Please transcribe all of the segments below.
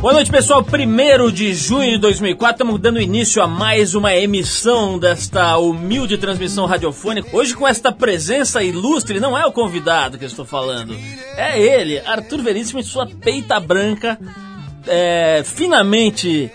Boa noite, pessoal. Primeiro de junho de 2004, estamos dando início a mais uma emissão desta humilde transmissão radiofônica. Hoje, com esta presença ilustre, não é o convidado que eu estou falando, é ele, Arthur Veríssimo, e sua peita branca, é, finamente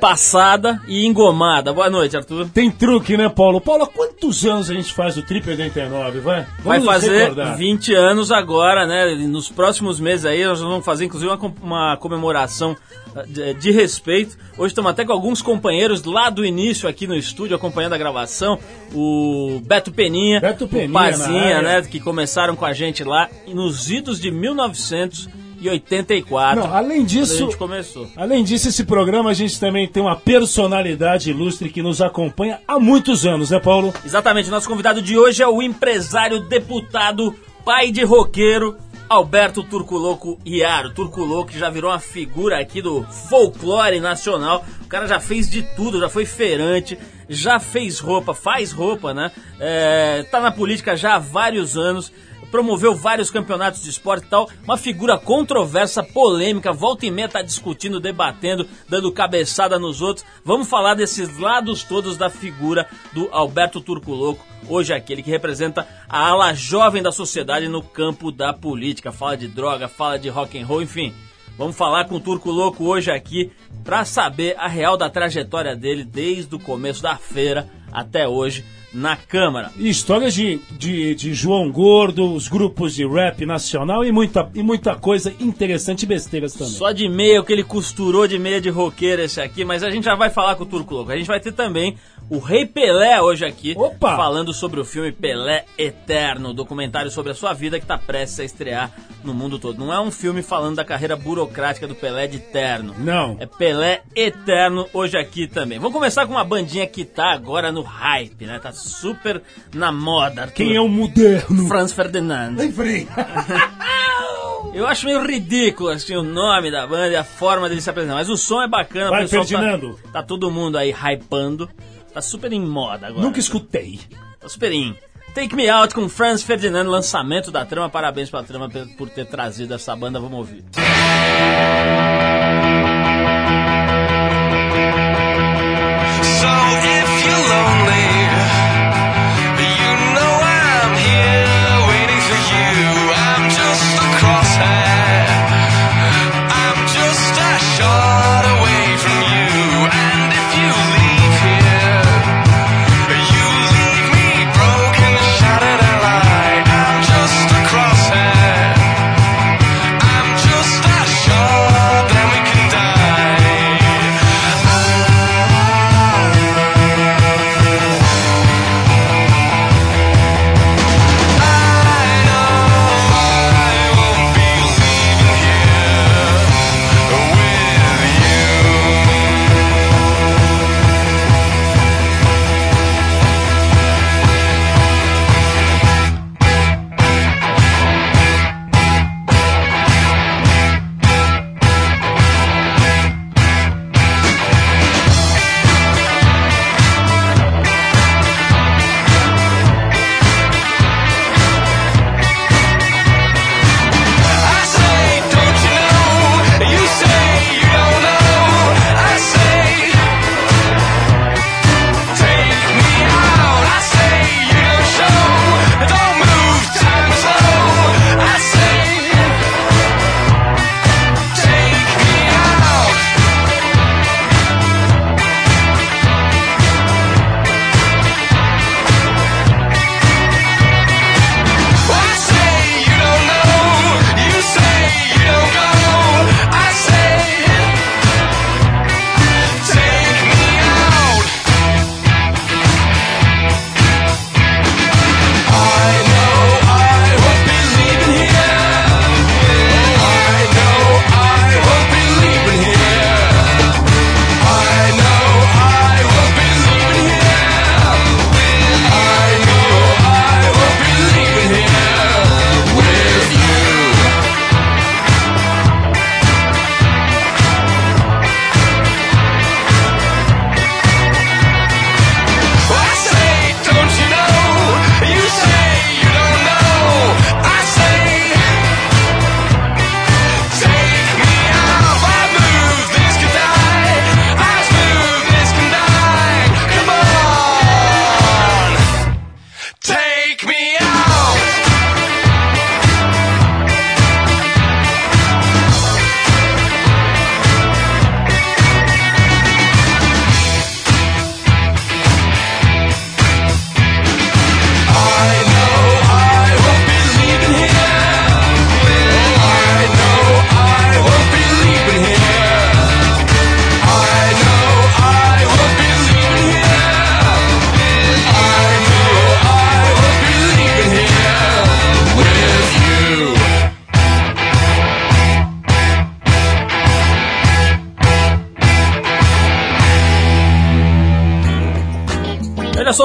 passada e engomada. Boa noite, Arthur. Tem truque, né, Paulo? Paulo, há quantos anos a gente faz o Trip 89, vai? Vamos vai fazer recordar. 20 anos agora, né? Nos próximos meses aí, nós vamos fazer inclusive uma, uma comemoração eh, de, de, respeito. Hoje estamos até com alguns companheiros lá do início aqui no estúdio acompanhando a gravação. O Beto Peninha, Beto Peninha o Pazinha, né? Que começaram com a gente lá nos idos de 1900 e 84. Não, além disso, a gente começou. Além disso, esse programa a gente também tem uma personalidade ilustre que nos acompanha há muitos anos, né, Paulo? Exatamente. Nosso convidado de hoje é o empresário, deputado, pai de roqueiro, Alberto Turculoco Iaro. Turculoco já virou uma figura aqui do folclore nacional. O cara já fez de tudo, já foi feirante, já fez roupa, faz roupa, né? É, tá na política já há vários anos promoveu vários campeonatos de esporte e tal. Uma figura controversa, polêmica, volta e meia tá discutindo, debatendo, dando cabeçada nos outros. Vamos falar desses lados todos da figura do Alberto Turculoco. Hoje é aquele que representa a ala jovem da sociedade no campo da política. Fala de droga, fala de rock and roll, enfim. Vamos falar com o Turco Louco hoje aqui para saber a real da trajetória dele desde o começo da feira até hoje na Câmara. E histórias de, de, de, João Gordo, os grupos de rap nacional e muita, e muita coisa interessante e besteiras também. Só de meia, o que ele costurou de meia de roqueiro esse aqui, mas a gente já vai falar com o Turco Louco. A gente vai ter também o Rei Pelé hoje aqui, Opa! falando sobre o filme Pelé Eterno, documentário sobre a sua vida que está prestes a estrear no mundo todo. Não é um filme falando da carreira burocrática do Pelé de Eterno. Não. É Pelé Eterno hoje aqui também. Vamos começar com uma bandinha que tá agora no hype, né? Tá super na moda. Arthur. Quem é o moderno? Franz Ferdinand. Eu acho meio ridículo assim, o nome da banda e a forma dele se apresentar. Mas o som é bacana. Vai, Ferdinando. Tá, tá todo mundo aí hypando. Tá super em moda agora. Nunca escutei. Tá super em. Take Me Out com Franz Ferdinand, lançamento da trama. Parabéns pra trama por ter trazido essa banda. Vamos ouvir. So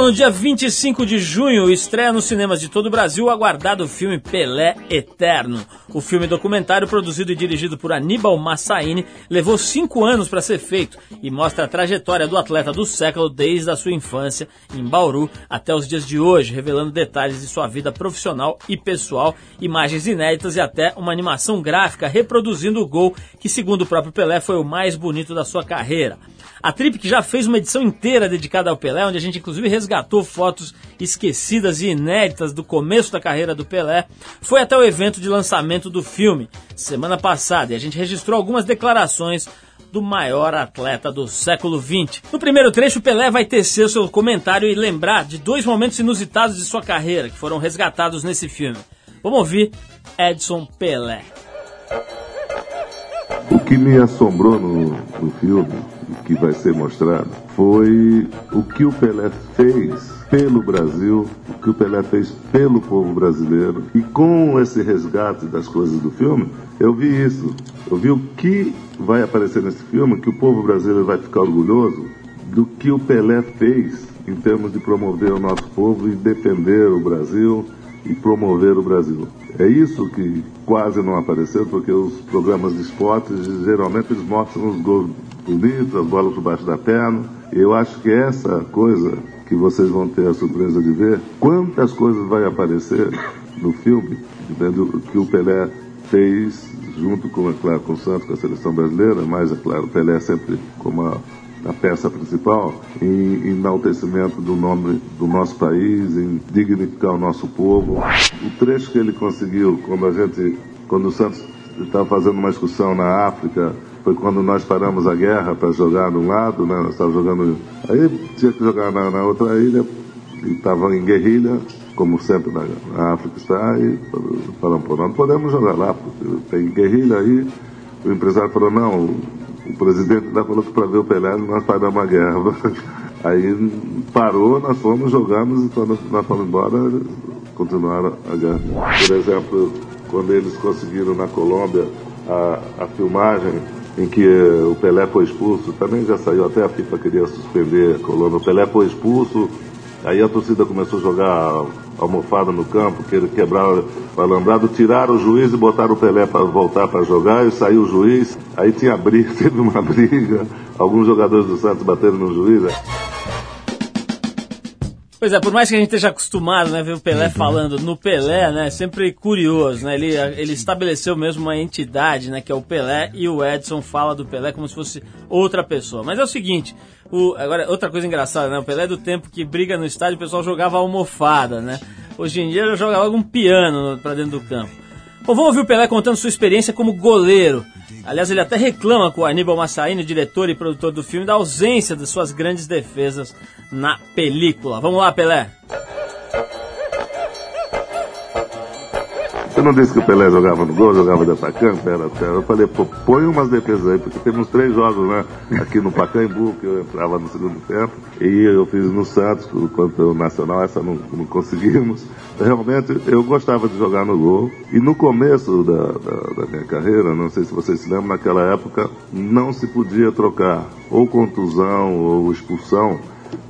no dia 25 de junho estreia nos cinemas de todo o Brasil o aguardado filme Pelé Eterno. O filme documentário, produzido e dirigido por Aníbal Massaini, levou cinco anos para ser feito e mostra a trajetória do atleta do século desde a sua infância em Bauru até os dias de hoje, revelando detalhes de sua vida profissional e pessoal, imagens inéditas e até uma animação gráfica reproduzindo o gol que, segundo o próprio Pelé, foi o mais bonito da sua carreira. A Trip que já fez uma edição inteira dedicada ao Pelé, onde a gente inclusive resgatou fotos esquecidas e inéditas do começo da carreira do Pelé, foi até o evento de lançamento do filme, semana passada, e a gente registrou algumas declarações do maior atleta do século XX. No primeiro trecho, Pelé vai tecer seu comentário e lembrar de dois momentos inusitados de sua carreira que foram resgatados nesse filme. Vamos ouvir Edson Pelé. O que me assombrou no, no filme que vai ser mostrado foi o que o Pelé fez pelo Brasil, o que o Pelé fez pelo povo brasileiro. E com esse resgate das coisas do filme, eu vi isso. Eu vi o que vai aparecer nesse filme, que o povo brasileiro vai ficar orgulhoso do que o Pelé fez em termos de promover o nosso povo e defender o Brasil e promover o Brasil. É isso que quase não apareceu, porque os programas de esportes geralmente eles mostram os gols bonitos, as bolas por baixo da perna. Eu acho que essa coisa que vocês vão ter a surpresa de ver, quantas coisas vai aparecer no filme, vendo que o Pelé fez junto com, é claro, com o Santos, com a seleção brasileira, mas, é claro, o Pelé sempre como a a peça principal, em enaltecimento do nome do nosso país, em dignificar o nosso povo. O trecho que ele conseguiu quando a gente, quando o Santos estava fazendo uma excursão na África, foi quando nós paramos a guerra para jogar de um lado, né? Nós estávamos jogando. Aí tinha que jogar na, na outra ilha, e estava em guerrilha, como sempre na, na África está, e falamos, pô, não podemos jogar lá, tem guerrilha aí. O empresário falou, não, o presidente lá falou que para ver o Pelé nós paramos a guerra. Aí parou, nós fomos, jogamos e quando nós fomos embora, continuaram a guerra. Por exemplo, quando eles conseguiram na Colômbia a, a filmagem em que o Pelé foi expulso, também já saiu, até a FIFA queria suspender a Colômbia. O Pelé foi expulso, aí a torcida começou a jogar almofada no campo, que ele quebrava o alambrado, tiraram o juiz e botaram o Pelé para voltar para jogar, e saiu o juiz, aí tinha briga, teve uma briga, alguns jogadores do Santos bateram no juiz. Pois é, por mais que a gente esteja acostumado, né, ver o Pelé uhum. falando no Pelé, né, sempre curioso, né, ele, ele estabeleceu mesmo uma entidade, né, que é o Pelé, e o Edson fala do Pelé como se fosse outra pessoa. Mas é o seguinte, o, agora, outra coisa engraçada, né, o Pelé é do tempo que briga no estádio, o pessoal jogava almofada, né, hoje em dia joga logo um piano para dentro do campo. Bom, vamos ouvir o Pelé contando sua experiência como goleiro. Aliás, ele até reclama com o Aníbal Massaini, diretor e produtor do filme, da ausência de suas grandes defesas na película. Vamos lá, Pelé. Você não disse que o Pelé jogava no gol, jogava de atacante? Eu falei, pô, põe umas defesas aí, porque temos três jogos, né? Aqui no Pacaembu, que eu entrava no segundo tempo, e eu fiz no Santos, quanto o Nacional, essa não, não conseguimos. Realmente, eu gostava de jogar no gol. E no começo da, da, da minha carreira, não sei se vocês se lembram, naquela época não se podia trocar ou contusão ou expulsão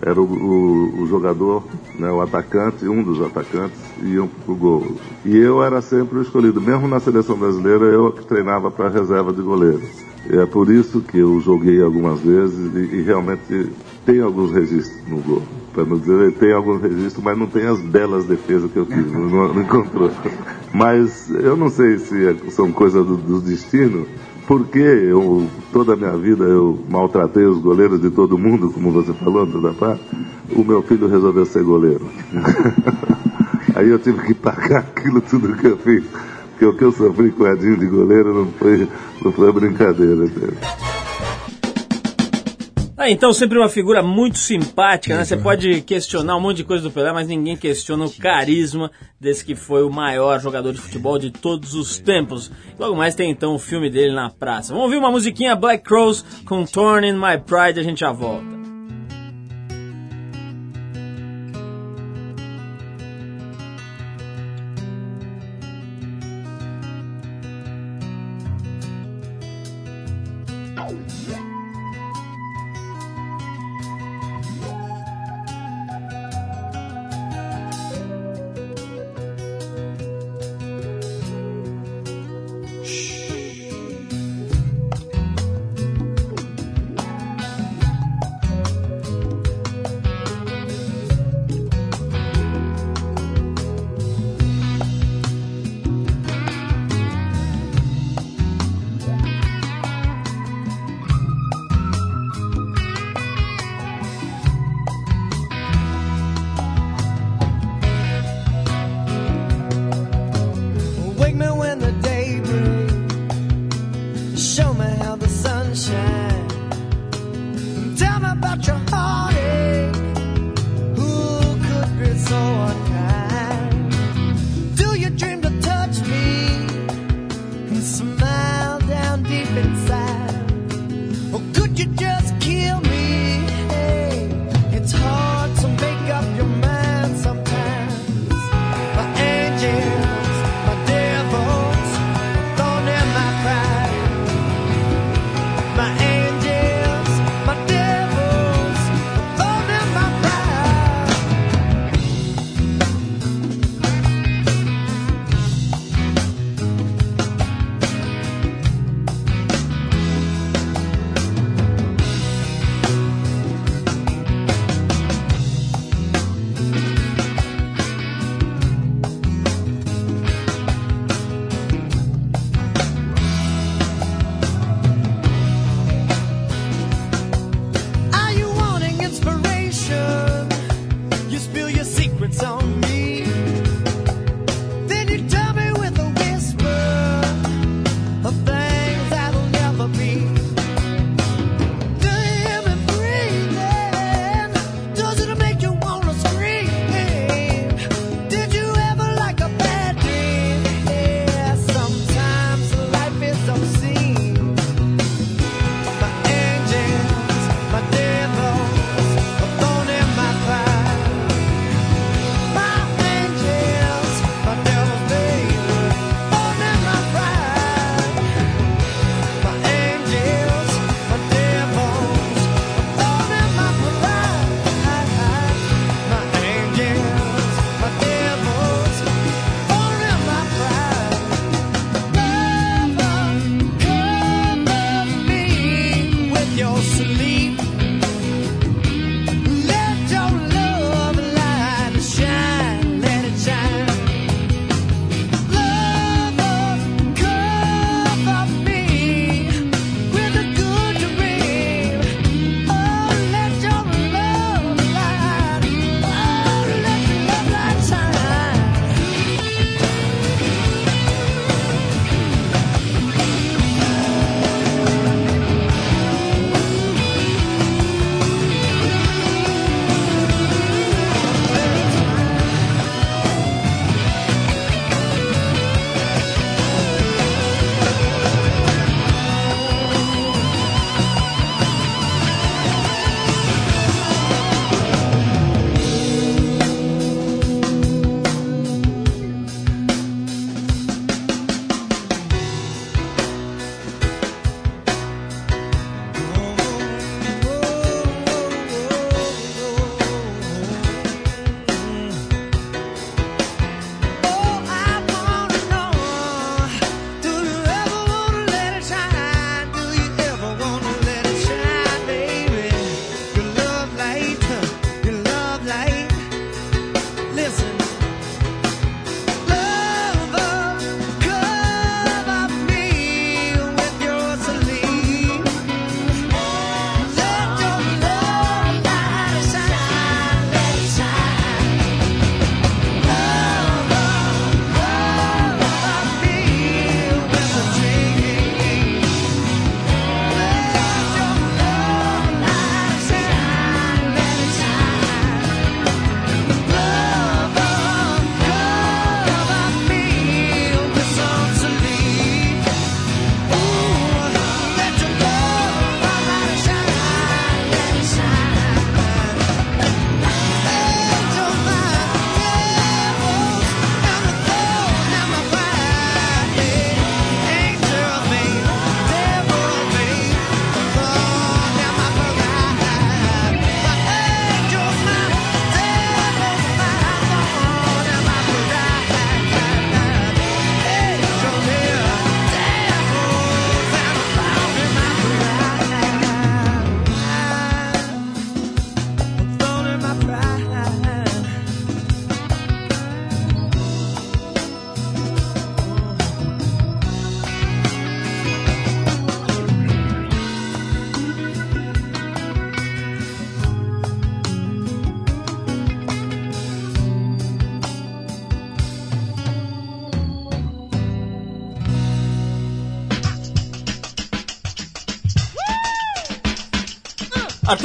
era o, o, o, jogador, né, o atacante, um dos atacantes, iam para o gol. E eu era sempre o escolhido, mesmo na seleção brasileira, eu que treinava para a reserva de goleiro. E é por isso que eu joguei algumas vezes e, e realmente tem alguns registros no gol. Para não dizer, tem alguns registros, mas não tem as belas defesas que eu fiz, não, não encontrou. Mas eu não sei se é, são coisas do, do destino, porque eu, toda a minha vida eu maltratei os goleiros de todo mundo, como você falou, toda parte, o meu filho resolveu ser goleiro. Aí eu tive que pagar aquilo tudo que eu fiz. Porque o que eu sofri com o Edinho de goleiro não foi, não foi brincadeira. Entendeu? Ah, então sempre uma figura muito simpática, né? Você pode questionar um monte de coisa do Pelé, mas ninguém questiona o carisma desse que foi o maior jogador de futebol de todos os tempos. Logo mais tem então o filme dele na praça. Vamos ouvir uma musiquinha Black Crows com Torn in My Pride, a gente já volta.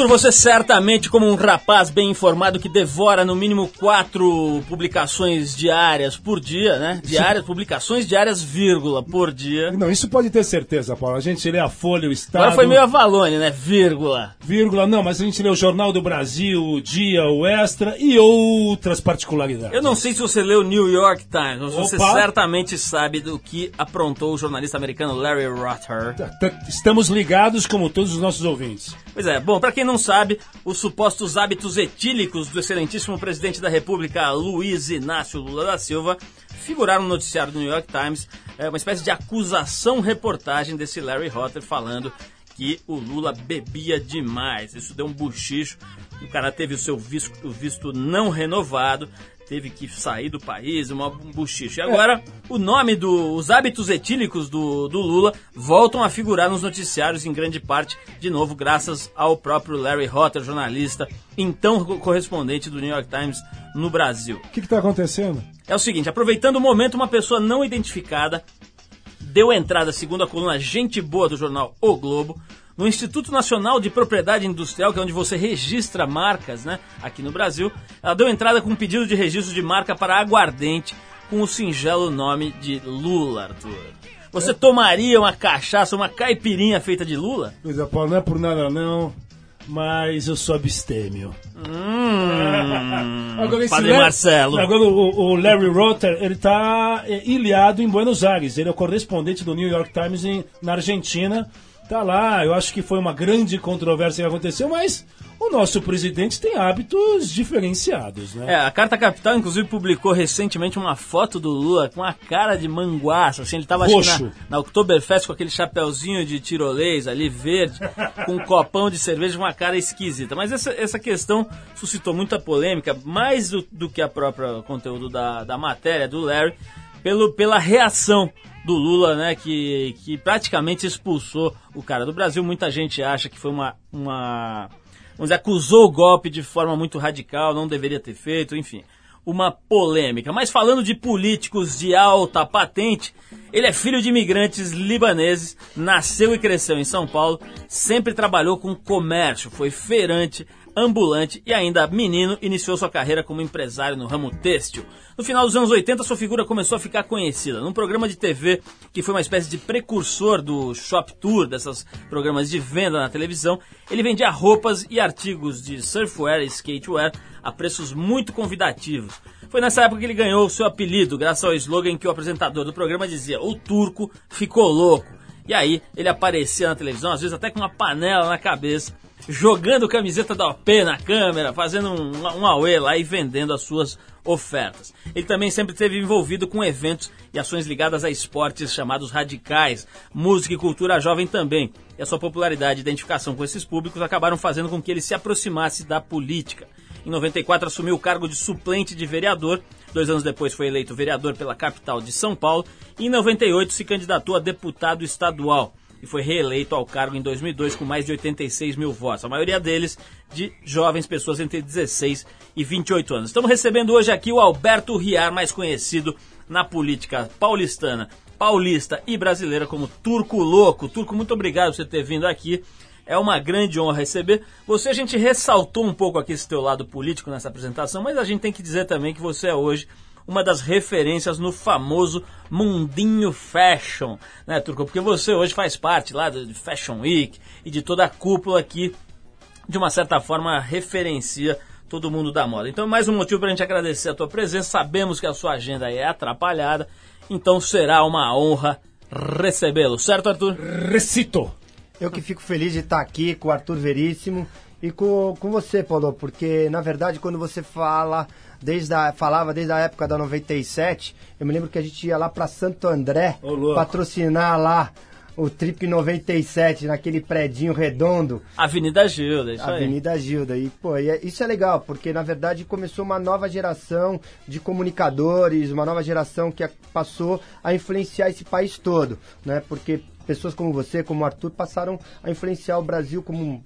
Arthur, você certamente, como um rapaz bem informado que devora no mínimo quatro publicações diárias por dia, né? Diárias, publicações diárias, vírgula, por dia. Não, isso pode ter certeza, Paulo. A gente lê a Folha, o Estado. Agora foi meio avalone, né? Vírgula. Vírgula, não, mas a gente lê o Jornal do Brasil, o Dia, o Extra e outras particularidades. Eu não sei se você leu o New York Times, mas Opa. você certamente sabe do que aprontou o jornalista americano Larry Rotter. Estamos ligados como todos os nossos ouvintes. Pois é, bom, para quem não sabe, os supostos hábitos etílicos do excelentíssimo presidente da República, Luiz Inácio Lula da Silva, figuraram no noticiário do New York Times, é uma espécie de acusação-reportagem desse Larry Hotter falando que o Lula bebia demais. Isso deu um buchicho. O cara teve o seu visto, visto não renovado, teve que sair do país, uma buchiche. E agora, o nome dos hábitos etílicos do, do Lula voltam a figurar nos noticiários em grande parte, de novo, graças ao próprio Larry Hotter, jornalista, então correspondente do New York Times no Brasil. O que está acontecendo? É o seguinte, aproveitando o momento, uma pessoa não identificada deu entrada, segundo a coluna Gente Boa do jornal O Globo, no Instituto Nacional de Propriedade Industrial, que é onde você registra marcas, né, aqui no Brasil, ela deu entrada com um pedido de registro de marca para aguardente com o singelo nome de Lula, Arthur. Você tomaria uma cachaça, uma caipirinha feita de Lula? Pois é, Paulo, não é por nada não, mas eu sou abstêmio. Hum, agora, Padre Larry, Marcelo. Agora o, o, Larry Rotter, ele tá é, ilhado em Buenos Aires. Ele é o correspondente do New York Times em, na Argentina tá lá. Eu acho que foi uma grande controvérsia que aconteceu, mas o nosso presidente tem hábitos diferenciados, né? É, a Carta Capital, inclusive, publicou recentemente uma foto do Lula com a cara de manguaça, assim, ele tava Roxo. na, na Oktoberfest com aquele chapéuzinho de tirolês ali, verde, com um copão de cerveja, uma cara esquisita. Mas essa, essa questão suscitou muita polêmica, mais do, do que a própria conteúdo da, da matéria do Larry, pelo, pela reação do Lula, né, que, que praticamente expulsou o cara do Brasil. Muita gente acha que foi uma, uma vamos dizer, acusou o golpe de forma muito radical, não deveria ter feito, enfim, uma polêmica. Mas falando de políticos de alta patente, ele é filho de imigrantes libaneses, nasceu e cresceu em São Paulo, sempre trabalhou com comércio, foi feirante, ambulante e ainda menino, iniciou sua carreira como empresário no ramo têxtil. No final dos anos 80, sua figura começou a ficar conhecida. Num programa de TV que foi uma espécie de precursor do Shop Tour, desses programas de venda na televisão, ele vendia roupas e artigos de surfwear e skatewear a preços muito convidativos. Foi nessa época que ele ganhou o seu apelido, graças ao slogan que o apresentador do programa dizia: O turco ficou louco. E aí ele aparecia na televisão, às vezes até com uma panela na cabeça, jogando camiseta da OP na câmera, fazendo um, um auê lá e vendendo as suas ofertas. Ele também sempre esteve envolvido com eventos e ações ligadas a esportes chamados radicais, música e cultura jovem também. E a sua popularidade e identificação com esses públicos acabaram fazendo com que ele se aproximasse da política. Em 94 assumiu o cargo de suplente de vereador. Dois anos depois foi eleito vereador pela capital de São Paulo. E em 98 se candidatou a deputado estadual e foi reeleito ao cargo em 2002 com mais de 86 mil votos, a maioria deles de jovens pessoas entre 16 e 28 anos. Estamos recebendo hoje aqui o Alberto Riar, mais conhecido na política paulistana, paulista e brasileira como Turco Louco. Turco, muito obrigado por você ter vindo aqui. É uma grande honra receber. Você, a gente ressaltou um pouco aqui esse teu lado político nessa apresentação, mas a gente tem que dizer também que você é hoje uma das referências no famoso mundinho fashion, né, Turco? Porque você hoje faz parte lá do Fashion Week e de toda a cúpula que, de uma certa forma, referencia todo mundo da moda. Então, mais um motivo para a gente agradecer a tua presença. Sabemos que a sua agenda é atrapalhada, então será uma honra recebê-lo, certo, Arthur? Recito! Eu que fico feliz de estar aqui com o Arthur Veríssimo e com, com você, Paulo, porque na verdade quando você fala desde a, falava desde a época da 97. Eu me lembro que a gente ia lá para Santo André patrocinar lá o Trip 97, naquele predinho redondo. Avenida Gilda, isso Avenida aí. Gilda. E, pô, é, isso é legal, porque na verdade começou uma nova geração de comunicadores, uma nova geração que passou a influenciar esse país todo, né? Porque pessoas como você, como o Arthur, passaram a influenciar o Brasil como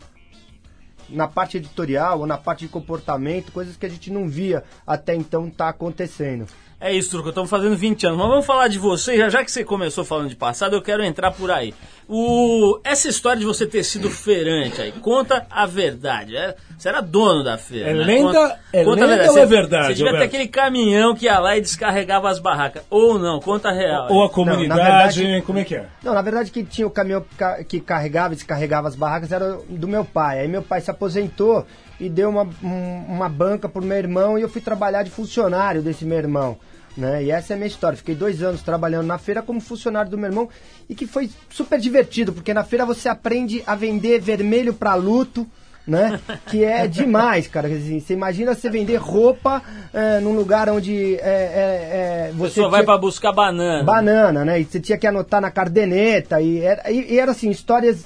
na parte editorial ou na parte de comportamento, coisas que a gente não via até então tá acontecendo. É isso, Turco, estamos fazendo 20 anos. Mas vamos falar de você, já, já que você começou falando de passado, eu quero entrar por aí. O, essa história de você ter sido feirante aí, conta a verdade. É, você era dono da feira. É né? lenda- conta, é conta a lenda verdade. ou é Você- verdade, Você devia ter Alberto? aquele caminhão que ia lá e descarregava as barracas. Ou não, conta a real. Ou a comunidade, verdade- como é que é? Não, na verdade que tinha o caminhão que ca- que carregava e descarregava as barracas era do meu pai. Aí meu pai se aposentou e deu uma, um- uma banca pro meu irmão e eu fui trabalhar de funcionário desse meu irmão. Né? E essa é a minha história. Fiquei dois anos trabalhando na feira como funcionário do meu irmão e que foi super divertido, porque na feira você aprende a vender vermelho para luto, né? Que é demais, cara. Dizer, você imagina você vender roupa é, num lugar onde é, é, é, você pessoa vai pra buscar banana. banana, né? E você tinha que anotar na cardeneta. E era, e, e era assim, histórias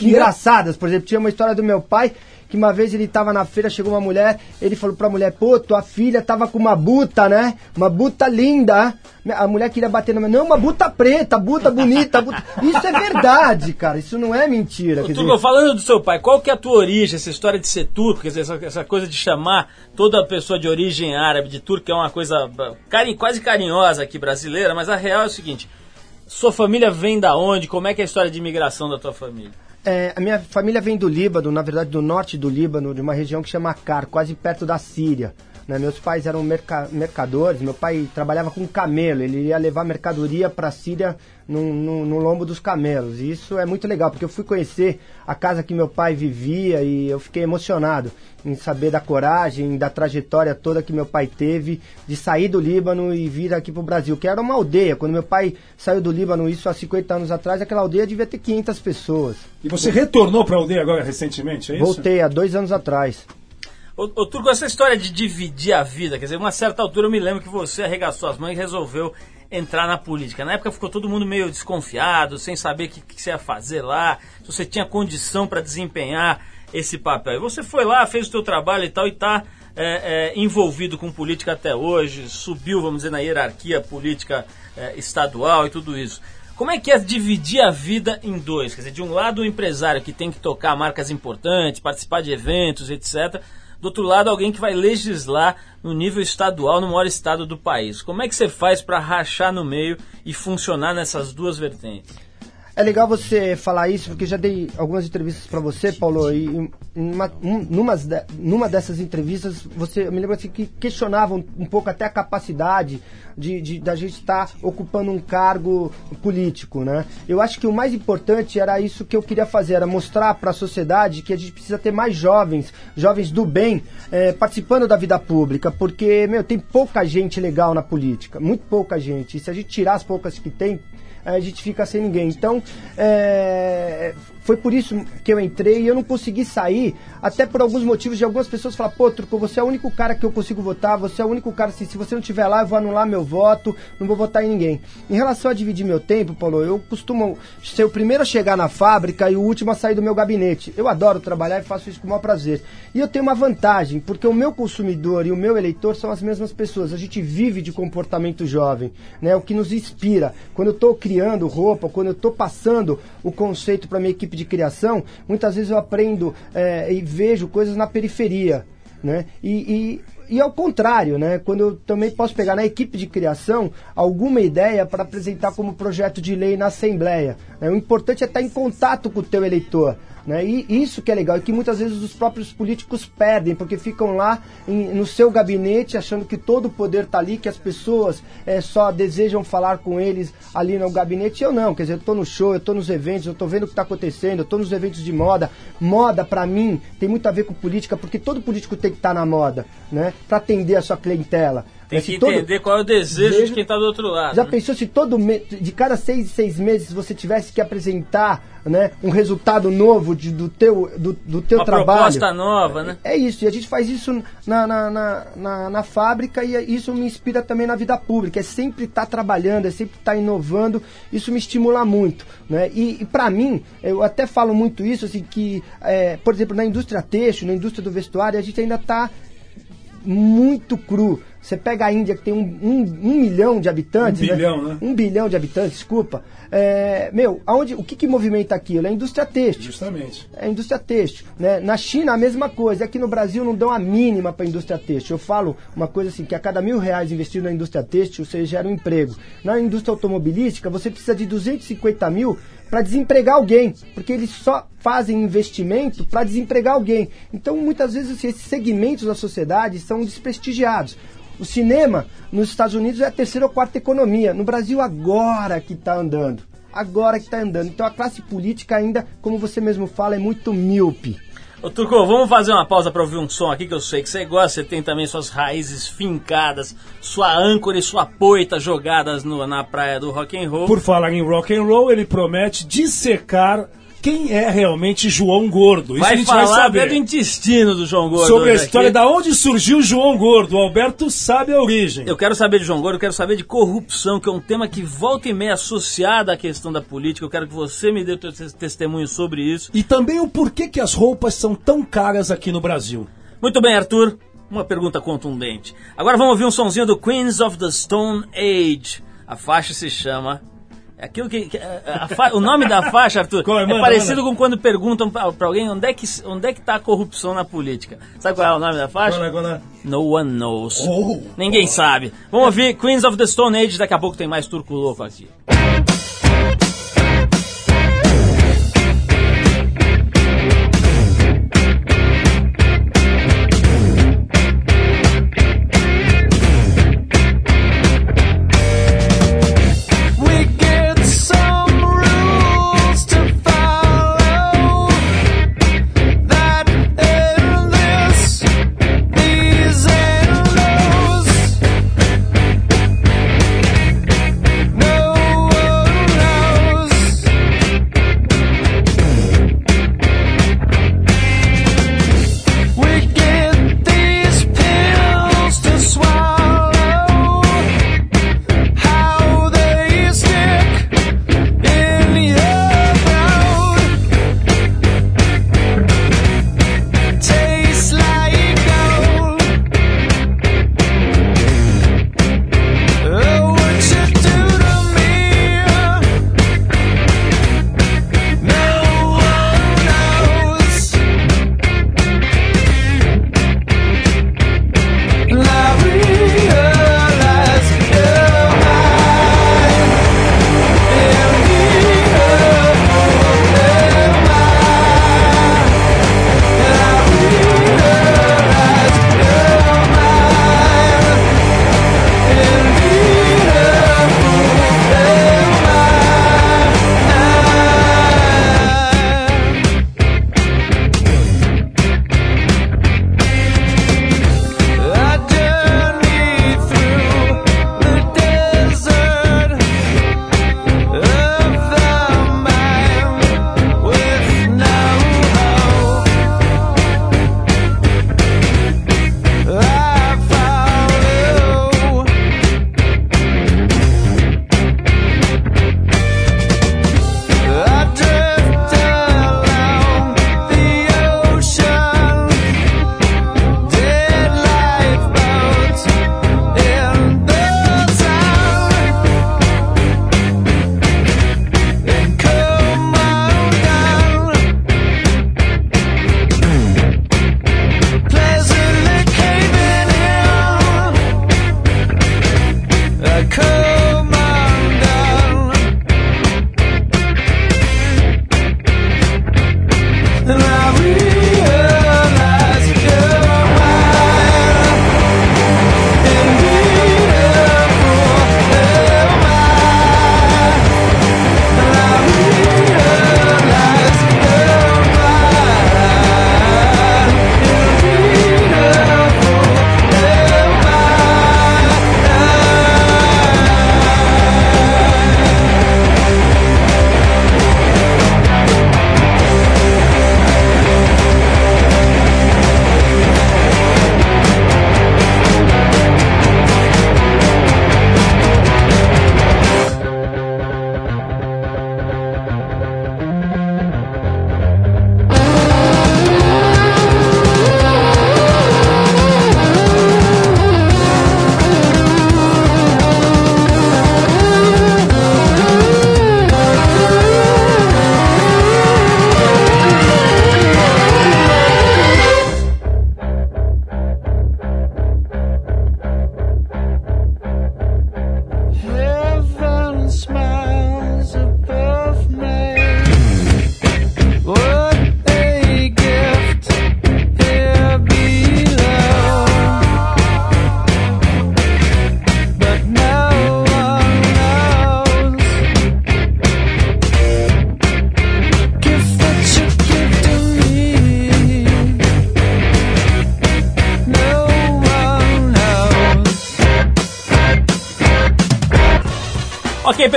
engraçadas. Por exemplo, tinha uma história do meu pai. Que uma vez ele tava na feira, chegou uma mulher, ele falou pra mulher, pô, tua filha tava com uma buta, né? Uma buta linda. A mulher queria bater na minha, não, uma buta preta, buta bonita, buta... Isso é verdade, cara, isso não é mentira. Ô, dizer, falando do seu pai, qual que é a tua origem, essa história de ser turco, quer dizer, essa, essa coisa de chamar toda pessoa de origem árabe de turco, é uma coisa bah, carin- quase carinhosa aqui brasileira, mas a real é o seguinte, sua família vem da onde? Como é que é a história de imigração da tua família? É, a minha família vem do Líbano, na verdade do norte do Líbano, de uma região que chama Car, quase perto da Síria. Né? Meus pais eram merca- mercadores, meu pai trabalhava com camelo, ele ia levar mercadoria para a Síria no, no- no lombo dos camelos. E isso é muito legal, porque eu fui conhecer a casa que meu pai vivia e eu fiquei emocionado em saber da coragem, da trajetória toda que meu pai teve de sair do Líbano e vir aqui para o Brasil, que era uma aldeia. Quando meu pai saiu do Líbano, isso há 50 anos atrás, aquela aldeia devia ter 500 pessoas. E você retornou para a aldeia agora recentemente, é isso? Voltei há dois anos atrás. Ô, ô Turco, essa história de dividir a vida, quer dizer, uma certa altura eu me lembro que você arregaçou as mãos e resolveu entrar na política. Na época ficou todo mundo meio desconfiado, sem saber o que, que você ia fazer lá, se você tinha condição para desempenhar esse papel. E você foi lá, fez o seu trabalho e tal, e está envolvido com política até hoje, subiu, vamos dizer, na hierarquia política é, estadual e tudo isso. Como é que é dividir a vida em dois? Quer dizer, de um lado o empresário que tem que tocar marcas importantes, participar de eventos, etc. Do outro lado, alguém que vai legislar no nível estadual, no maior estado do país. Como é que você faz para rachar no meio e funcionar nessas duas vertentes? É legal você falar isso, porque já dei algumas entrevistas para você, Paulo, e em uma, um, numas de- numa dessas entrevistas, você me lembro assim, que questionavam um pouco até a capacidade de, de- da gente estar ocupando um cargo político, né? Eu acho que o mais importante era isso que eu queria fazer, era mostrar para a sociedade que a gente precisa ter mais jovens, jovens do bem, eh, participando da vida pública, porque, meu, tem pouca gente legal na política, muito pouca gente, e se a gente tirar as poucas que tem, a gente fica sem ninguém. Então, é, foi por isso que eu entrei e eu não consegui sair, até por alguns motivos de algumas pessoas falar, pô, Turco, você é o único cara que eu consigo votar, você é o único cara, assim, se você não estiver lá, eu vou anular meu voto, não vou votar em ninguém. Em relação a dividir meu tempo, Paulo, eu costumo ser o primeiro a chegar na fábrica e o último a sair do meu gabinete. Eu adoro trabalhar e faço isso com o maior prazer. E eu tenho uma vantagem, porque o meu consumidor e o meu eleitor são as mesmas pessoas. A gente vive de comportamento jovem, né? O que nos inspira. Quando eu estou criando roupa, quando eu estou passando o conceito para minha equipe de criação, muitas vezes eu aprendo eh, e vejo coisas na periferia, né? E, e, e ao contrário, né? Quando eu também posso pegar na equipe de criação alguma ideia para apresentar como projeto de lei na Assembleia. né? O importante é estar em contato com o teu eleitor. Né? E isso que é legal, e que muitas vezes os próprios políticos perdem, porque ficam lá em- no seu gabinete achando que todo o poder está ali, que as pessoas eh, só desejam falar com eles ali no gabinete. Eu não, quer dizer, eu estou no show, eu estou nos eventos, eu estou vendo o que está acontecendo, eu estou nos eventos de moda. Moda, para mim, tem muito a ver com política, porque todo político tem que estar na moda, né? para atender a sua clientela. Tem que todo- entender qual é o desejo Desejo- de quem está do outro lado. já né? pensou se todo me... de cada seis, seis meses você tivesse que apresentar né, um resultado novo de- do teu, do, do teu Uma trabalho? proposta nova, né? É isso, e a gente faz isso na, na, na, na, na fábrica e isso me inspira também na vida pública. É sempre estar trabalhando, é sempre estar inovando, isso me estimula muito. Né? E, e para mim, eu até falo muito isso, assim, que, é, por exemplo, na indústria têxtil, na indústria do vestuário, a gente ainda está muito cru. Você pega a Índia, que tem um, um, um milhão de habitantes. Um bilhão, né? Um bilhão de habitantes, desculpa. É, meu, aonde, o que, que movimenta aquilo? É a indústria têxtil. Justamente. É a indústria têxtil. Né? Na China, a mesma coisa. Aqui no Brasil, não dão a mínima para a indústria têxtil. Eu falo uma coisa assim, que a cada mil reais investido na indústria têxtil, você gera um emprego. Na indústria automobilística, você precisa de 250 mil para desempregar alguém, porque eles só fazem investimento para desempregar alguém. Então, muitas vezes, esses segmentos da sociedade são desprestigiados. O cinema nos Estados Unidos é a terceira ou quarta economia. No Brasil, agora que está andando. Agora que está andando. Então, a classe política ainda, como você mesmo fala, é muito míope. Ô Turco, vamos fazer uma pausa para ouvir um som aqui que eu sei que você gosta, você tem também suas raízes fincadas, sua âncora e sua poita jogadas no, na praia do rock and roll. Por falar em rock and roll, ele promete dissecar quem é realmente João Gordo. Isso vai a gente falar vai saber. do intestino do João Gordo. Sobre a história aqui. da onde surgiu João Gordo. O Alberto sabe a origem. Eu quero saber de João Gordo, eu quero saber de corrupção, que é um tema que volta e meia associado à questão da política. Eu quero que você me dê o seu testemunho sobre isso. E também o porquê que as roupas são tão caras aqui no Brasil. Muito bem, Arthur. Uma pergunta contundente. Agora vamos ouvir um sonzinho do Queens of the Stone Age. A faixa se chama. É Aquilo que. que- a- a fa- o nome da faixa, Arthur, Qual é? é parecido com quando perguntam pra, pra alguém onde é, que, onde é que tá a corrupção na política. Sabe qual é o nome da faixa? Agora, agora. No one knows. Oh. Ninguém sabe. Vamos ouvir Queens of the Stone Age, daqui a pouco tem mais turco louco aqui.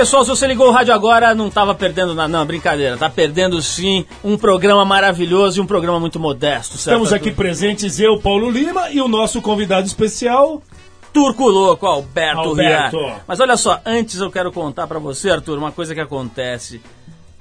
Pessoal, se você ligou o rádio agora, não tava perdendo nada, não, brincadeira. Tá perdendo sim um programa maravilhoso e um programa muito modesto, certo? Estamos aqui presentes, eu, Paulo Lima, e o nosso convidado especial. Turco Louco, Alberto, Alberto. Riar. Mas olha só, antes eu quero contar pra você, Arthur, uma coisa que acontece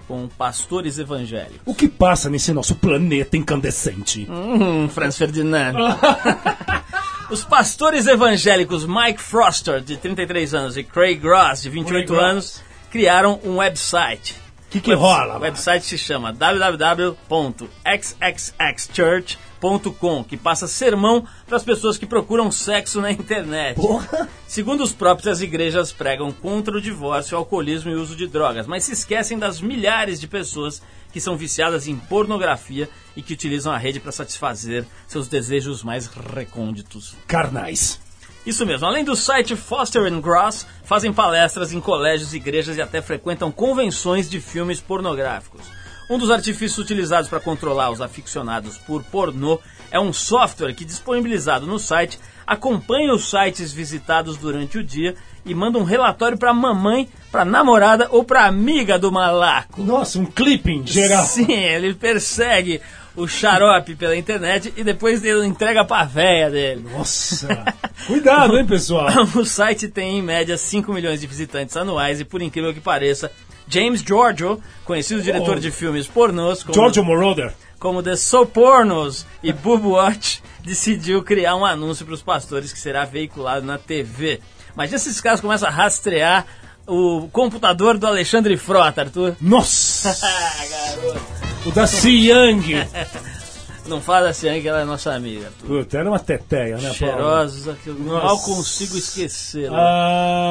com pastores evangélicos. O que passa nesse nosso planeta incandescente? Hum, Franz Ferdinand. Os pastores evangélicos Mike Froster, de 33 anos, e Craig Gross, de 28 Craig Gross. anos, criaram um website. O que, que rola? O website se chama www.xxxchurch.com, que passa sermão para as pessoas que procuram sexo na internet. Segundo os próprios, as igrejas pregam contra o divórcio, o alcoolismo e o uso de drogas, mas se esquecem das milhares de pessoas que são viciadas em pornografia e que utilizam a rede para satisfazer seus desejos mais recônditos. Carnais. Isso mesmo, além do site Foster and Gross, fazem palestras em colégios, igrejas e até frequentam convenções de filmes pornográficos. Um dos artifícios utilizados para controlar os aficionados por pornô é um software que, disponibilizado no site, acompanha os sites visitados durante o dia e manda um relatório para mamãe, para namorada ou para amiga do malaco. Nossa, um clipping geral. Sim, ele persegue o xarope pela internet e depois ele entrega pra véia dele. Nossa. Cuidado, hein, pessoal? O site tem em média 5 milhões de visitantes anuais e, por incrível que pareça, James Giorgio, conhecido diretor Oh. de filmes pornôs como, Giorgio Moroder. como The Sopornos e Boob Watch, decidiu criar um anúncio para os pastores que será veiculado na TV. Mas esses caras começam a rastrear o computador do Alexandre Frota, Arthur. Nossa. Garoto. O da Siang. Não fala assim que ela é nossa amiga. Puta, era uma teteia, né, que eu Nossa. mal consigo esquecê-la.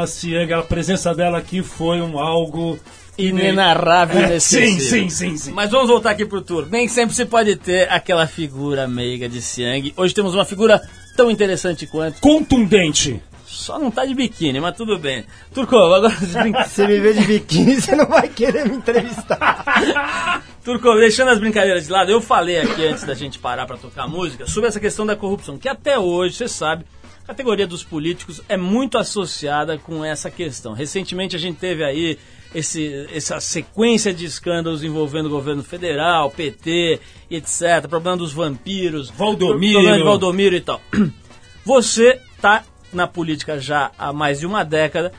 Ah, Siang, a presença dela aqui foi um algo... Inenarrável É, sim, inesquecível. sim, sim, sim. Mas vamos voltar aqui pro tour. Nem sempre se pode ter aquela figura meiga de Siang. Hoje temos uma figura tão interessante quanto. Contundente. Só não tá de biquíni, mas tudo bem. Turco, agora. Se me ver de biquíni, você não vai querer me entrevistar. Turco, deixando as brincadeiras de lado, eu falei aqui antes da gente parar pra tocar música sobre essa questão da corrupção, que até hoje, você sabe, a categoria dos políticos é muito associada com essa questão. Recentemente a gente teve aí esse, essa sequência de escândalos envolvendo o governo federal, PT, etc. Problema dos vampiros, Valdomiro. problema de Valdomiro e tal. Você tá na política já há mais de uma década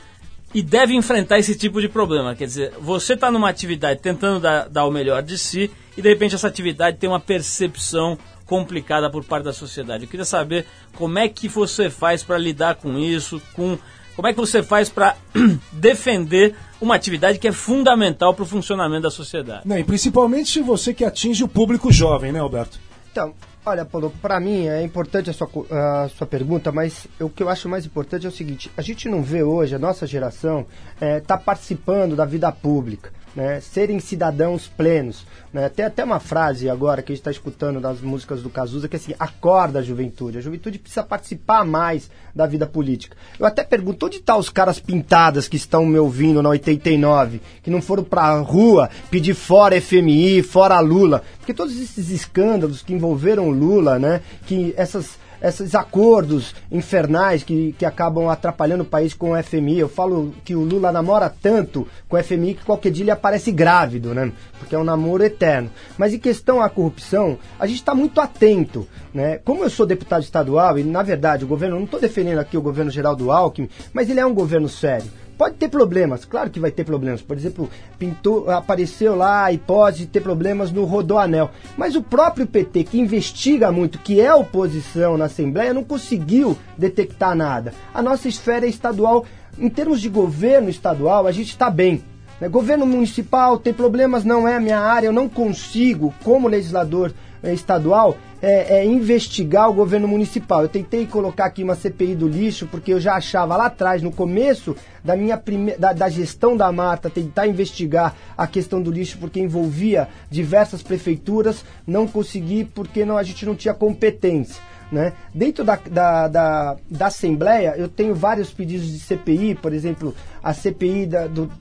e deve enfrentar esse tipo de problema. Quer dizer, você está numa atividade tentando dar, dar o melhor de si e de repente essa atividade tem uma percepção complicada por parte da sociedade. Eu queria saber como é que você faz para lidar com isso, com como é que você faz para defender uma atividade que é fundamental para o funcionamento da sociedade. Não, e principalmente você que atinge o público jovem, né, Alberto? Então, olha, Paulo, para mim é importante a sua, a sua pergunta, mas o que eu acho mais importante é o seguinte: a gente não vê hoje, a nossa geração está participando da vida pública, né, serem cidadãos plenos. Né? Tem até uma frase agora que a gente está escutando das músicas do Cazuza que é assim: acorda a juventude. A juventude precisa participar mais da vida política. Eu até pergunto: onde estão os caras pintadas que estão me ouvindo na 89, que não foram pra rua pedir fora FMI, fora Lula? Porque todos esses escândalos que envolveram Lula, né? Que essas esses acordos infernais que, que acabam atrapalhando o país com o FMI. Eu falo que o Lula namora tanto com o FMI que qualquer dia ele aparece grávido, né? Porque é um namoro eterno. Mas em questão à corrupção, a gente está muito atento, né? Como eu sou deputado estadual e, na verdade, o governo, não estou defendendo aqui o governo geral do Alckmin, mas ele é um governo sério. Pode ter problemas, claro que vai ter problemas. Por exemplo, pintou, apareceu lá a hipótese de ter problemas no Rodoanel. Mas o próprio PT, que investiga muito, que é oposição na Assembleia, não conseguiu detectar nada. A nossa esfera estadual, em termos de governo estadual, a gente está bem. né? Governo municipal tem problemas, não é minha área, eu não consigo, como legislador estadual, é, é investigar o governo municipal. Eu tentei colocar aqui uma CPI do lixo, porque eu já achava lá atrás, no começo da minha prime... da, da gestão da Marta, tentar investigar a questão do lixo, porque envolvia diversas prefeituras, não consegui porque não, a gente não tinha competência. Né? Dentro da, da, da, da Assembleia, eu tenho vários pedidos de CPI, por exemplo, a CPI da, do,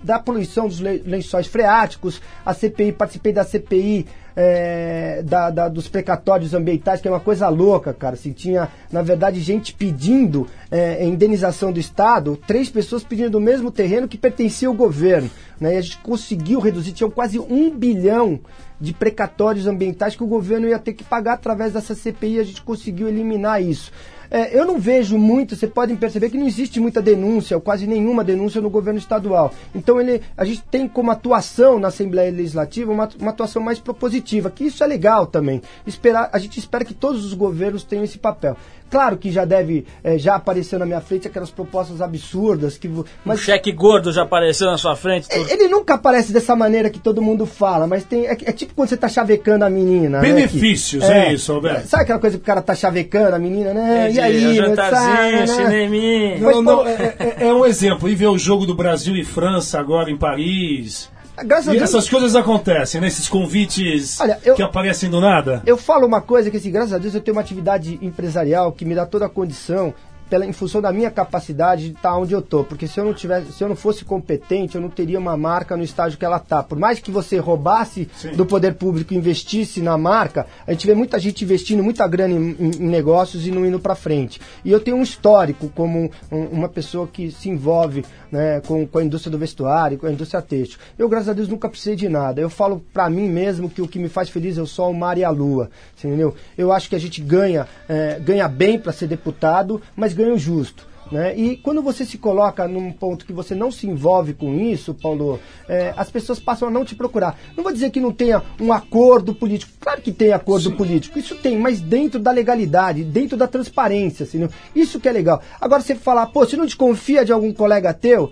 da poluição dos le- lençóis freáticos, a CPI, participei da CPI é, da- da- dos precatórios ambientais, que é uma coisa louca, cara. Assim, tinha, na verdade, gente pedindo é, indenização do Estado, três pessoas pedindo o mesmo terreno que pertencia ao governo. Né? E a gente conseguiu reduzir, tinha quase um bilhão de precatórios ambientais que o governo ia ter que pagar através dessa CPI, a gente conseguiu eliminar isso. É, eu não vejo muito, vocês podem perceber que não existe muita denúncia, ou quase nenhuma denúncia no governo estadual. Então ele, a gente tem como atuação na Assembleia Legislativa uma, uma atuação mais propositiva, que isso é legal também. Esperar, a gente espera que todos os governos tenham esse papel. Claro que já deve, é, já apareceu na minha frente aquelas propostas absurdas, que, mas cheque gordo já apareceu na sua frente. ele nunca aparece dessa maneira que todo mundo fala, mas tem. É, é tipo quando você tá chavecando a menina. né, que- Benefícios, é isso, Alberto. Sabe aquela coisa que o cara tá chavecando a menina, né? E aí, um né, jantarzinho, né? cineminha. Mas, Não, não, é, é- é um exemplo. E ver o jogo do Brasil e França agora em Paris. Graças a E Deus, essas coisas acontecem, né? Esses convites Olha, eu- que aparecem do nada. eu falo uma coisa que, assim, graças a Deus eu tenho uma atividade empresarial que me dá toda a condição. Pela, em função da minha capacidade de estar onde eu tô, porque se eu não tivesse, se eu não fosse competente, eu não teria uma marca no estágio que ela tá. Por mais que você roubasse Sim. do poder público, e investisse na marca, a gente vê muita gente investindo muita grana em, em- em negócios e não indo para frente. E eu tenho um histórico como um- uma pessoa que se envolve né, com, com a indústria do vestuário, com a indústria têxtil. Eu, graças a Deus, nunca precisei de nada. Eu falo para mim mesmo que o que me faz feliz é o sol, o mar e a lua. Entendeu? Eu acho que a gente ganha, é, ganha bem para ser deputado, mas ganha o justo. Né? E quando você se coloca num ponto que você não se envolve com isso, Paulo, é, as pessoas passam a não te procurar. Não vou dizer que não tenha um acordo político. Claro que tem acordo político. Isso tem, mas dentro da legalidade, dentro da transparência. Assim, não- isso que é legal. Agora você falar, pô, você não desconfia de algum colega teu?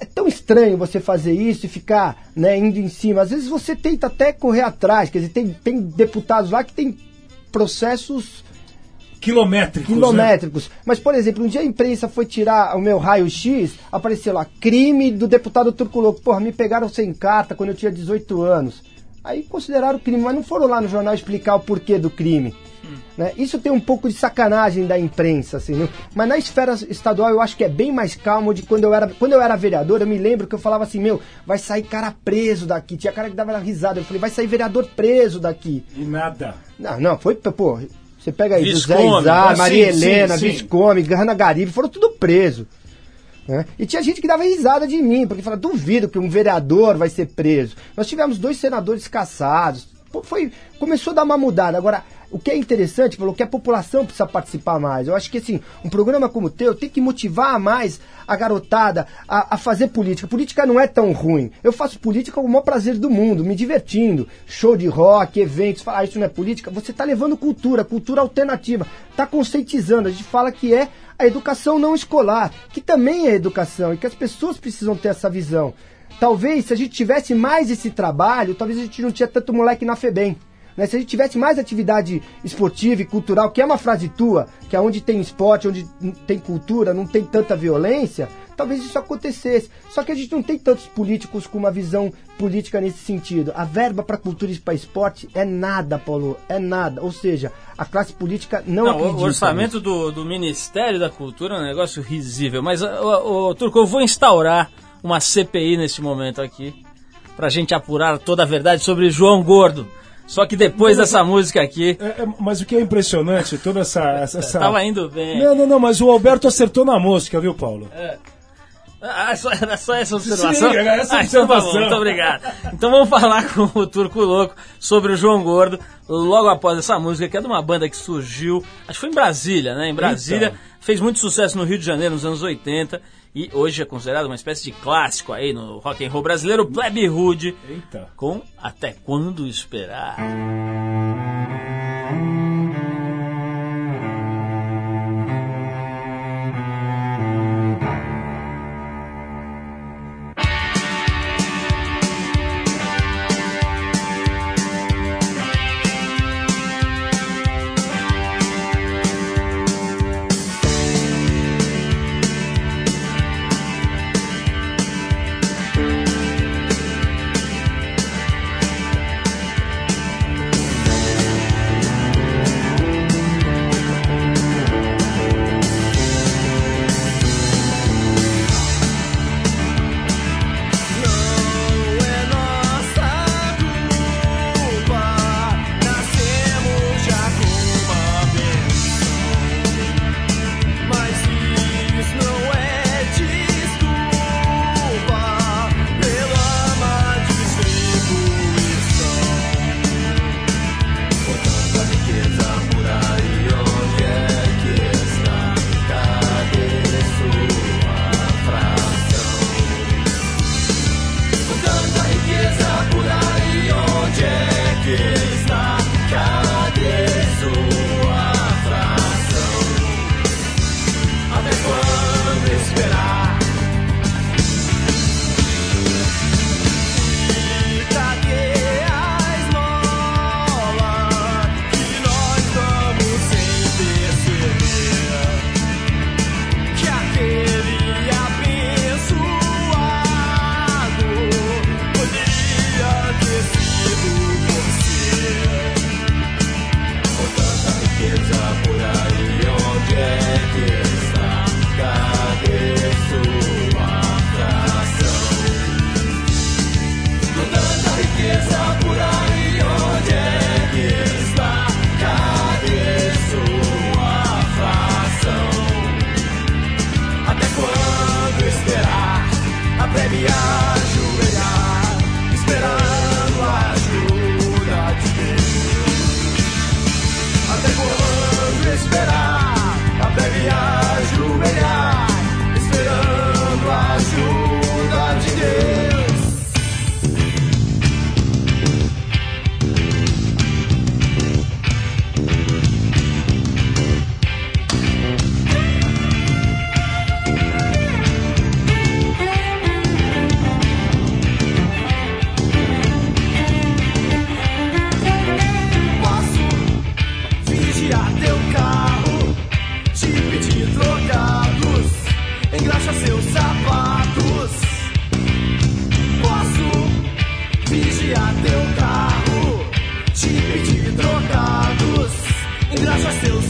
É tão estranho você fazer isso e ficar né, indo em cima. Às vezes você tenta até correr atrás. Quer dizer, tem, tem deputados lá que tem processos Quilométricos. né? quilométricos. Mas, por exemplo, um dia a imprensa foi tirar o meu raio-x, apareceu lá, crime do deputado Turco Louco. Porra, me pegaram sem carta quando eu tinha 18 anos. Aí consideraram crime, mas não foram lá no jornal explicar o porquê do crime. Né? Isso tem um pouco de sacanagem da imprensa, assim, né? mas na esfera estadual eu acho que é bem mais calmo de quando eu era quando eu era vereador, eu me lembro que eu falava assim, meu, vai sair cara preso daqui, tinha cara que dava risada, eu falei, vai sair vereador preso daqui. E nada. Não, não, foi, pô, você pega aí José Visconde, Izar, ah, Maria sim, Helena, sim, sim. Viscome, Garibe, foram tudo presos. né? E tinha gente que dava risada de mim, porque falava, duvido que um vereador vai ser preso. Nós tivemos dois senadores caçados. Foi, começou a dar uma mudada. Agora, o que é interessante, falou que a população precisa participar mais. Eu acho que assim, um programa como o teu tem que motivar mais a garotada a, a fazer política. Política não é tão ruim. Eu faço política com o maior prazer do mundo, me divertindo. Show de rock, eventos, falar ah, isso não é política. Você está levando cultura, cultura alternativa. Está conscientizando. A gente fala que é a educação não escolar, que também é educação e que as pessoas precisam ter essa visão. Talvez se a gente tivesse mais esse trabalho, talvez a gente não tinha tanto moleque na FEBEM. Né? Se a gente tivesse mais atividade esportiva e cultural, que é uma frase tua, que é onde tem esporte, onde tem cultura, não tem tanta violência, talvez isso acontecesse. Só que a gente não tem tantos políticos com uma visão política nesse sentido. A verba para cultura e para esporte é nada, Paulo, é nada. Ou seja, a classe política não, Não, acredita. o orçamento do, do Ministério da Cultura é um negócio risível. Mas, ô, ô, Turco, eu vou instaurar uma CPI neste momento aqui, pra gente apurar toda a verdade sobre João Gordo. Só que depois dessa música aqui, É, é, mas o que é impressionante, toda essa. essa, essa- tava indo bem. Não, não, não, mas o Alberto acertou na música, viu, Paulo? Ah, só, era só essa observação? Sim, era essa Ah, então tá bom, observação. muito obrigado. Então vamos falar com o Turco Louco sobre o João Gordo, logo após essa música, que é de uma banda que surgiu, acho que foi em Brasília, né? Em Brasília, Então. fez muito sucesso no Rio de Janeiro nos anos 80 e hoje é considerado uma espécie de clássico aí no rock and roll brasileiro, Plebe Hood, Eita. com Até Quando Esperar.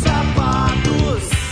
Sapatos.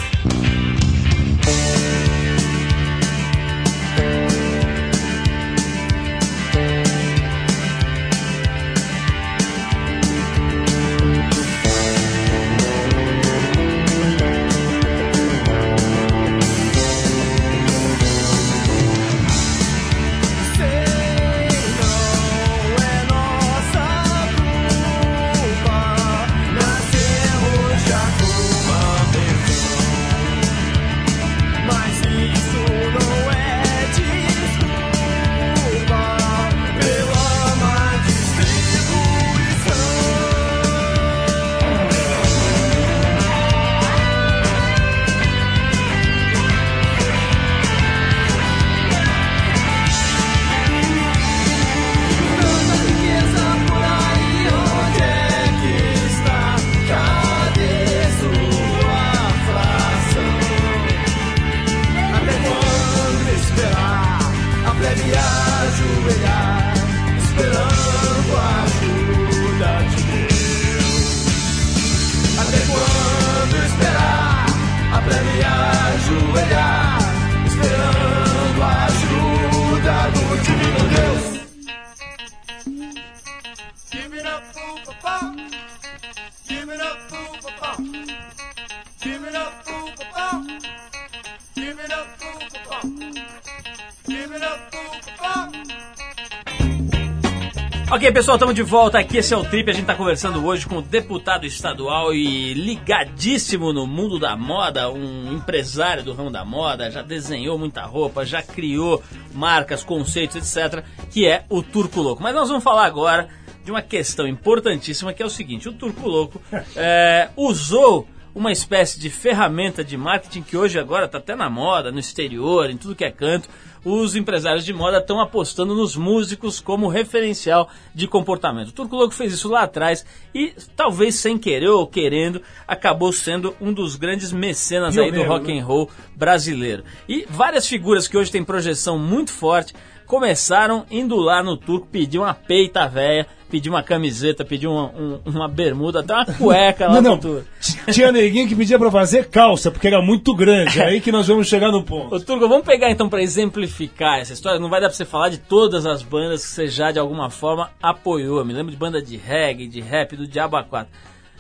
Ok, pessoal, estamos de volta aqui. Esse é o Trip. A gente está conversando hoje com o deputado estadual e ligadíssimo no mundo da moda, um empresário do ramo da moda, já desenhou muita roupa, já criou marcas, conceitos, etc., que é o Turco Louco. Mas nós vamos falar agora de uma questão importantíssima que é o seguinte: o Turco Louco é, usou uma espécie de ferramenta de marketing que hoje agora está até na moda, no exterior, em tudo que é canto. Os empresários de moda estão apostando nos músicos como referencial de comportamento. O Turco Louco fez isso lá atrás e, talvez sem querer ou querendo, acabou sendo um dos grandes mecenas aí do Pioneiro, rock né? and roll brasileiro. E várias figuras que hoje têm projeção muito forte começaram indo lá no Turco pedir uma peita véia, pedir uma camiseta, pedir uma, um- uma bermuda, até uma cueca lá Não, não. no Turco. Tinha neguinho que pedia pra fazer calça, porque era muito grande. É aí que nós vamos chegar no ponto. Ô Turco, vamos pegar então pra exemplificar essa história. Não vai dar pra você falar de todas as bandas que você já de alguma forma apoiou. Eu me lembro de banda de reggae, de rap, do Diabo a quatro.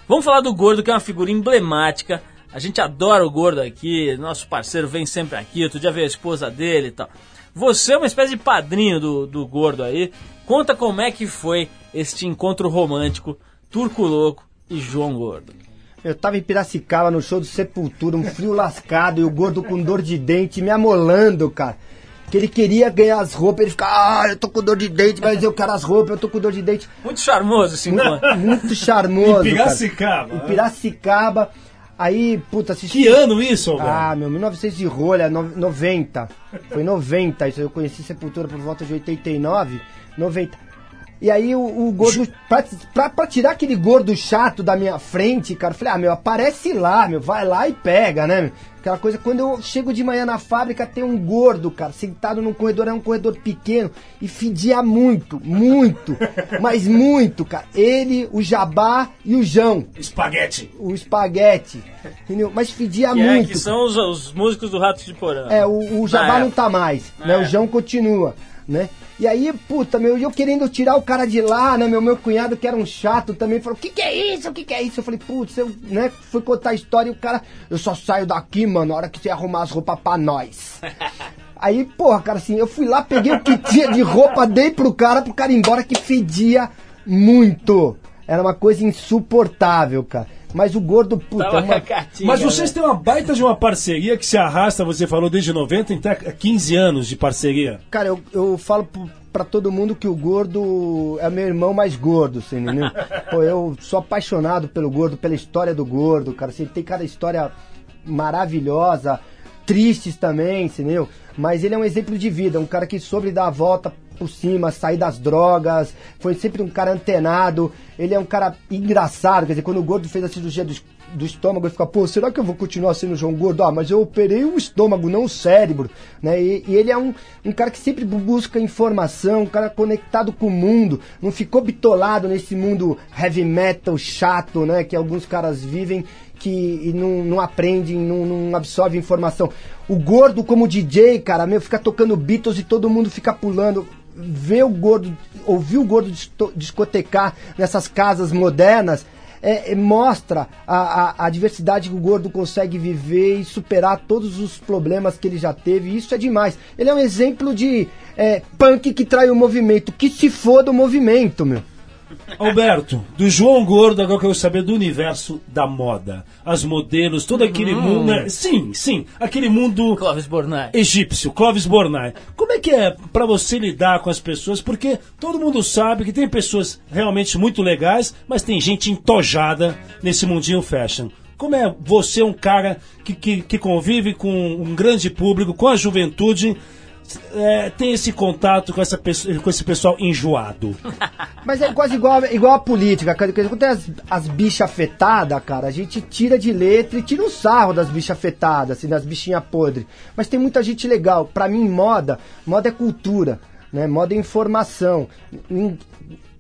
Vamos falar do Gordo, que é uma figura emblemática. A gente adora o Gordo aqui, nosso parceiro vem sempre aqui. Outro dia veio a esposa dele e tal. Você é uma espécie de padrinho do, do Gordo aí. Conta como é que foi este encontro romântico, Turco Louco e João Gordo. Eu tava em Piracicaba no show do Sepultura, um frio lascado e o gordo com dor de dente me amolando, cara. que ele queria ganhar as roupas, ele ficava, ah, eu tô com dor de dente, mas eu quero as roupas, eu tô com dor de dente. Muito charmoso esse encontro. Muito charmoso. Em cara. Piracicaba. Em Piracicaba. Aí, puta, assisti. Que ano isso, Alberto? Ah, meu, 1900 de rolha, no- 90. Foi 90, isso eu conheci Sepultura por volta de 89, 90. E aí o, o gordo, pra, pra, pra tirar aquele gordo chato da minha frente, cara, eu falei, ah, meu, aparece lá, meu, vai lá e pega, né? meu? Aquela coisa, quando eu chego de manhã na fábrica, tem um gordo, cara, sentado num corredor, é um corredor pequeno, e fedia muito, muito, mas muito, cara. Ele, o Jabá e o Jão, Espaguete. o espaguete, entendeu? Mas fedia Que, é, muito. que são os, os músicos do Rato de Porã. É, o, o não tá mais, Na né? O. João continua, né? E aí, puta, meu, eu querendo tirar o cara de lá, né? Meu, meu cunhado, que era um chato também, falou, o que que é isso? O que que é isso? Eu falei, putz, eu, né? Fui contar a história e o cara, eu só saio daqui, mano, na hora que você arrumar as roupas pra nós. Aí, porra, cara, assim, eu fui lá, peguei o que tinha de roupa, dei pro cara, pro cara ir embora, que fedia muito. Era uma coisa insuportável, cara. Mas o gordo, puta, Tava é uma... cacatinha, Mas vocês né? têm uma baita de uma parceria que se arrasta, você falou, desde 90, então é 15 anos de parceria. Cara, eu, eu falo pra todo mundo que o gordo é meu irmão mais gordo, você entendeu? Pô, eu sou apaixonado pelo gordo, pela história do gordo, cara. Assim, tem cada história maravilhosa, tristes também, entendeu? Mas ele é um exemplo de vida, um cara que soube dar a volta por cima, sair das drogas, foi sempre um cara antenado, ele é um cara engraçado, quer dizer, quando o gordo fez a cirurgia do, do estômago, ele fica, pô, será que eu vou continuar sendo João Gordo? Ah, mas eu operei o estômago, não o cérebro, né? E, e ele é um, um cara que sempre bu- busca informação, um cara conectado com o mundo, não ficou bitolado nesse mundo heavy metal chato, né? Que alguns caras vivem que não, não aprendem, não, não absorvem informação. O gordo como DJ, cara, meu, fica tocando Beatles e todo mundo fica pulando. Ver o gordo, ouvir o gordo disco- discotecar nessas casas modernas é, é, mostra a, a, a diversidade que o gordo consegue viver e superar todos os problemas que ele já teve. Isso é demais. Ele é um exemplo de é, punk que trai o movimento. Que se foda o movimento, meu. Alberto, do João Gordo, agora eu quero saber do universo da moda. As modelos, todo aquele mundo. né? Sim, sim, aquele mundo Clóvis Bornai. egípcio, Clóvis Bornai. Como é que é pra você lidar com as pessoas? Porque todo mundo sabe que tem pessoas realmente muito legais, mas tem gente entojada nesse mundinho fashion. Como é você, um cara que, que, que convive com um grande público, com a juventude, é, tem esse contato com, essa, com esse pessoal enjoado? Mas é quase igual, igual a política. Dizer, Quando tem as, as bichas afetadas, cara, a gente tira de letra e tira um sarro das bichas afetadas, assim, das bichinhas podres. Mas tem muita gente legal. Pra mim, moda, moda é cultura, né? Moda é informação. Nin-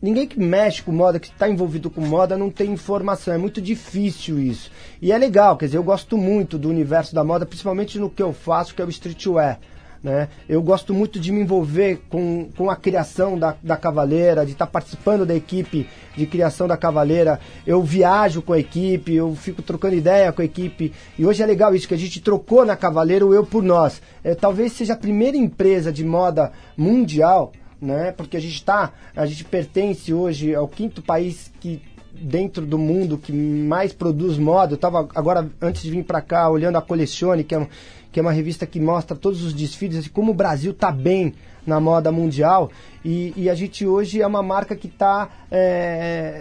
Ninguém que mexe com moda, que está envolvido com moda, não tem informação. É muito difícil isso. E é legal, quer dizer, eu gosto muito do universo da moda, principalmente no que eu faço, que é o streetwear. Né? Eu gosto muito de me envolver com, com a criação da, da Cavaleira, de estar participando da equipe de criação da Cavaleira. Eu viajo com a equipe, eu fico trocando ideia com a equipe. E hoje é legal isso, que a gente trocou na Cavaleira o eu por nós. É, talvez seja a primeira empresa de moda mundial, né? porque a gente está, a gente pertence hoje ao quinto país que dentro do mundo que mais produz moda. Eu estava agora, antes de vir para cá, olhando a Colecione, que é, um, que é uma revista que mostra todos os desfiles, assim, como o Brasil está bem na moda mundial. E, e a gente hoje é uma marca que está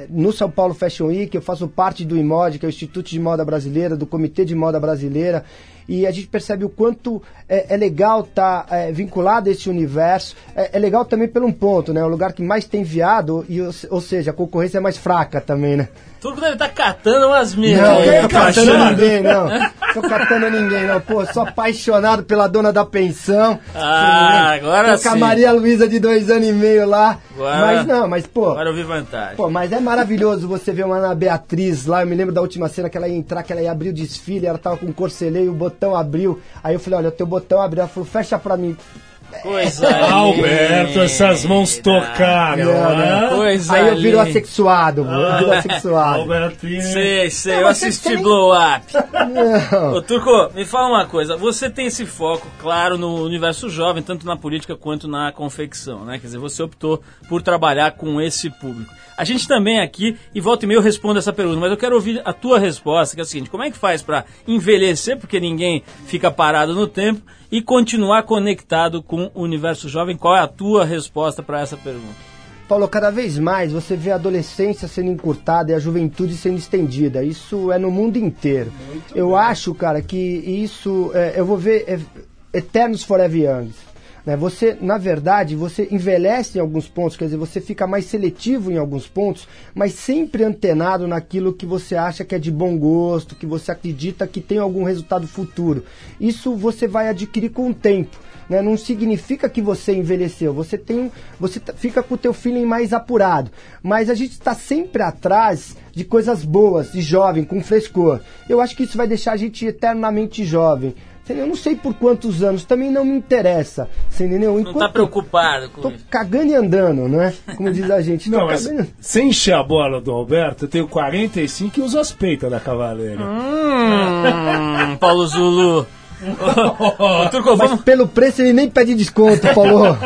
no São Paulo Fashion Week. Eu faço parte do IMOD, que é o Instituto de Moda Brasileira, do Comitê de Moda Brasileira. E a gente percebe o quanto é, é legal estar vinculado a esse universo. É, é legal também pelo um ponto, né? É o lugar que mais tem viado, e, ou, ou seja, a concorrência é mais fraca também, né? Tudo deve estar catando umas minas. Não, aí. não tô catando ninguém, não. Tô catando ninguém, não. Pô, sou apaixonado pela dona da pensão. Ah, agora com a. Maria Luísa de dois anos e meio lá. Agora- Mas não, mas pô. Agora eu vi vantagem. Pô, mas é maravilhoso você ver uma Ana Beatriz lá. Eu me lembro da última cena que ela ia entrar, que ela ia abrir o desfile, ela tava com um corcelê e o botão abriu. Aí eu falei, olha, o teu botão abriu. Ela falou, fecha pra mim. Coisa Alberto, linda. essas mãos tocaram, Não, né? Coisa Aí eu viro linda. assexuado, eu viro assexuado. Albertinho. Sei, sei, Não, eu assisti tem- Blow Up. Não. Ô, Turco, me fala uma coisa. Você tem esse foco, claro, no universo jovem, tanto na política quanto na confecção, né? Quer dizer, você optou por trabalhar com esse público. A gente também aqui, e volta e meia eu respondo essa pergunta, mas eu quero ouvir a tua resposta, que é a seguinte, como é que faz pra envelhecer, porque ninguém fica parado no tempo, e continuar conectado com o universo jovem? Qual é a tua resposta para essa pergunta? Paulo, cada vez mais você vê a adolescência sendo encurtada e a juventude sendo estendida. Isso é no mundo inteiro. eu acho, cara, que isso. é, eu vou ver é, Eternos Forever Young. Né? Você, na verdade, você envelhece em alguns pontos, quer dizer, você fica mais seletivo em alguns pontos, mas sempre antenado naquilo que você acha que é de bom gosto, que você acredita que tem algum resultado futuro. Isso você vai adquirir com o tempo. Né? Não significa que você envelheceu, você tem você tá- fica com o teu feeling mais apurado, mas a gente está sempre atrás de coisas boas, de jovem, com frescor. Eu acho que isso vai deixar a gente eternamente jovem. Entendeu? Eu não sei por quantos anos, também não me interessa. Você entendeu? Não tá preocupado com Tô isso? cagando e andando, né? Como diz a gente. Não, mas cagando- sem encher a bola do Alberto, eu tenho 45 e uso as peitas da cavaleira. Hum, Paulo Zulu. Ô, Turco, Mas vamos... pelo preço ele nem pede desconto, Paulo.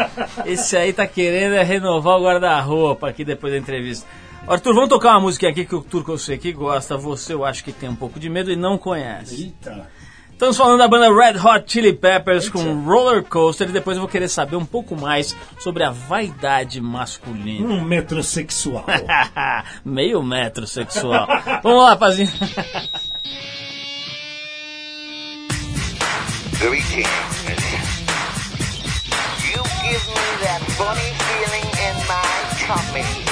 Esse aí tá querendo é renovar o guarda-roupa aqui depois da entrevista. Arthur, vamos tocar uma música aqui que o Turco eu sei que gosta, você eu acho que tem um pouco de medo e não conhece. Eita. Estamos falando da banda Red Hot Chili Peppers com Roller Coaster e depois eu vou querer saber um pouco mais sobre a vaidade masculina. Um metrosexual. Meio metro sexual. Vamos lá, Pazinho. Greetings. You give me that funny feeling in my tummy.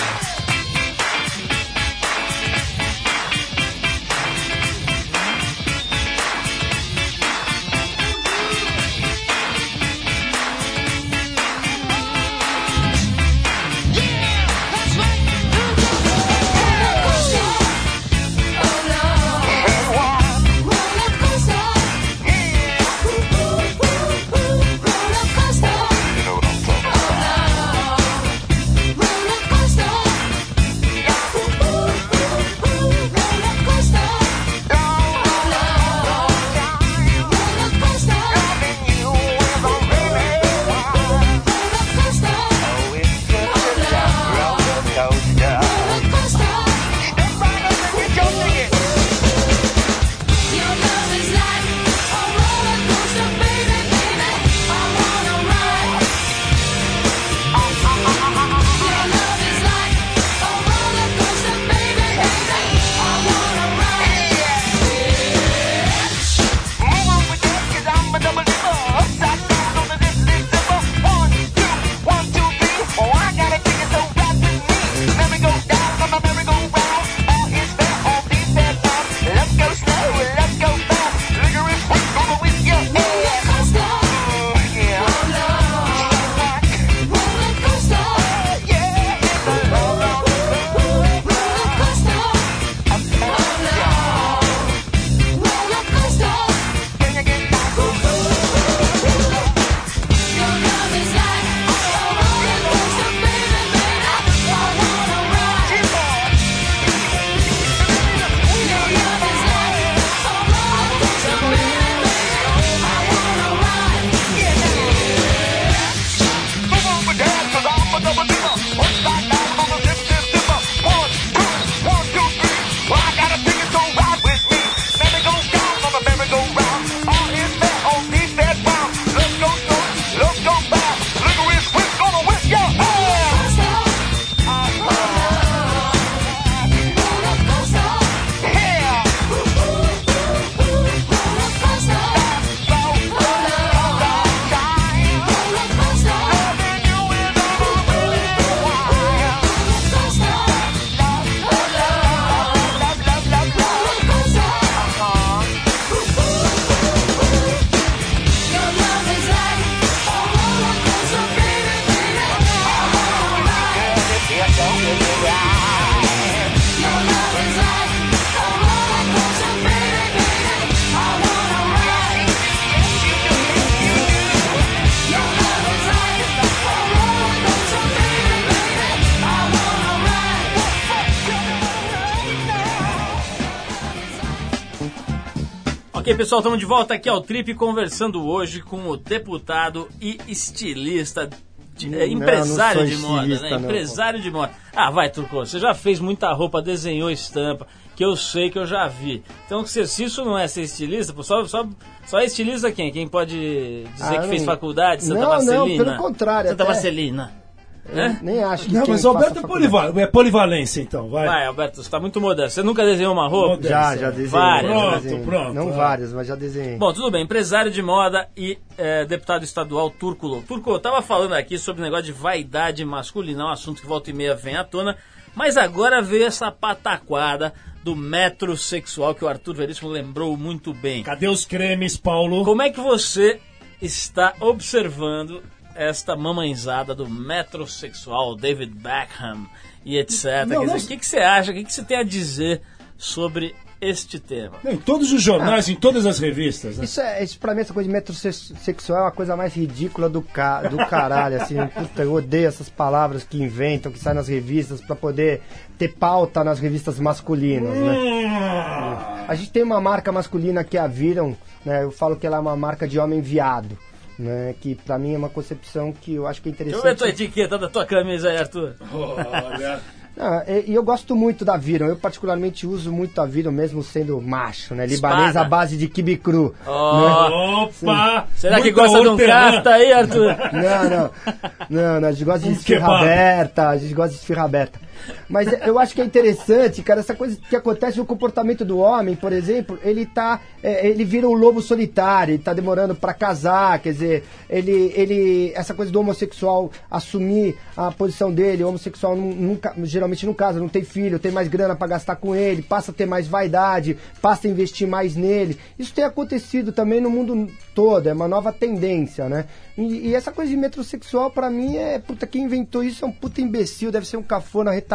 Pessoal, estamos de volta aqui ao Trip conversando hoje com o deputado e estilista, de- é, Não, empresário não de moda, né? não. Empresário de moda. Ah, vai, Turco, você já fez muita roupa, desenhou estampa. que eu sei que eu já vi. Então, se, se isso não é ser estilista, pô, só, só, só é estilista quem? Quem pode dizer Ah, que fez não- faculdade? Santa Não, não, Marcelina? pelo contrário, Santa até- Marcelina. Né? Nem acho que Não, mas o Alberto é, polival é polivalência, então, vai. Vai, Alberto, você tá muito modesto. Você nunca desenhou uma roupa? Modesto. Já, já desenhei. Várias. já Pronto, desenhei. pronto, Não vai. várias, mas já desenhei. Bom, tudo bem. Empresário de moda e eh, deputado estadual Turco Turco, eu tava falando aqui sobre o negócio de vaidade masculina, um assunto que volta e meia vem à tona, mas agora veio essa pataquada do metrosexual que o Arthur Veríssimo lembrou muito bem. Cadê os cremes, Paulo? Como é que você está observando esta mamãezada do metrosexual David Beckham e etc? Não, Quer não- dizer, o que, que você acha? O que, que você tem a dizer sobre este tema? Em todos os jornais, em todas as revistas. Né? Isso, é, isso pra mim, essa coisa de metrosexual é uma coisa mais ridícula do, ca, do caralho, assim. Puta, eu odeio essas palavras que inventam, que saem nas revistas pra poder ter pauta nas revistas masculinas, né? Hum. A gente tem uma marca masculina que é a Viram, né? Eu falo que ela é uma marca de homem viado, né? Que pra mim é uma concepção que eu acho que é Deixa eu ver a tua interessante. etiqueta da tua camisa aí, Arthur. Olha. Ah, e, e eu gosto muito da Viram, eu particularmente uso muito a Viram, mesmo sendo macho, né? Libanês Espada. à base de kibe cru. Ó, Opa! será que gosta de um hortelã. cafta aí, Arthur? Não, não. Não, não, a gente gosta de Um esfirra aberta, a gente gosta de esfirra aberta. Mas eu acho que é interessante, cara, essa coisa que acontece no comportamento do homem, por exemplo, ele tá. é, ele vira um lobo solitário, ele tá demorando pra casar, quer dizer, ele. ele essa coisa do homossexual assumir a posição dele, o homossexual nu- nunca, geralmente não casa, não tem filho, tem mais grana pra gastar com ele, passa a ter mais vaidade, passa a investir mais nele. Isso tem acontecido também no mundo todo, é uma nova tendência, né? E, e essa coisa de metrosexual, pra mim, é. Puta, quem inventou isso é um puta imbecil, deve ser um cafona retardado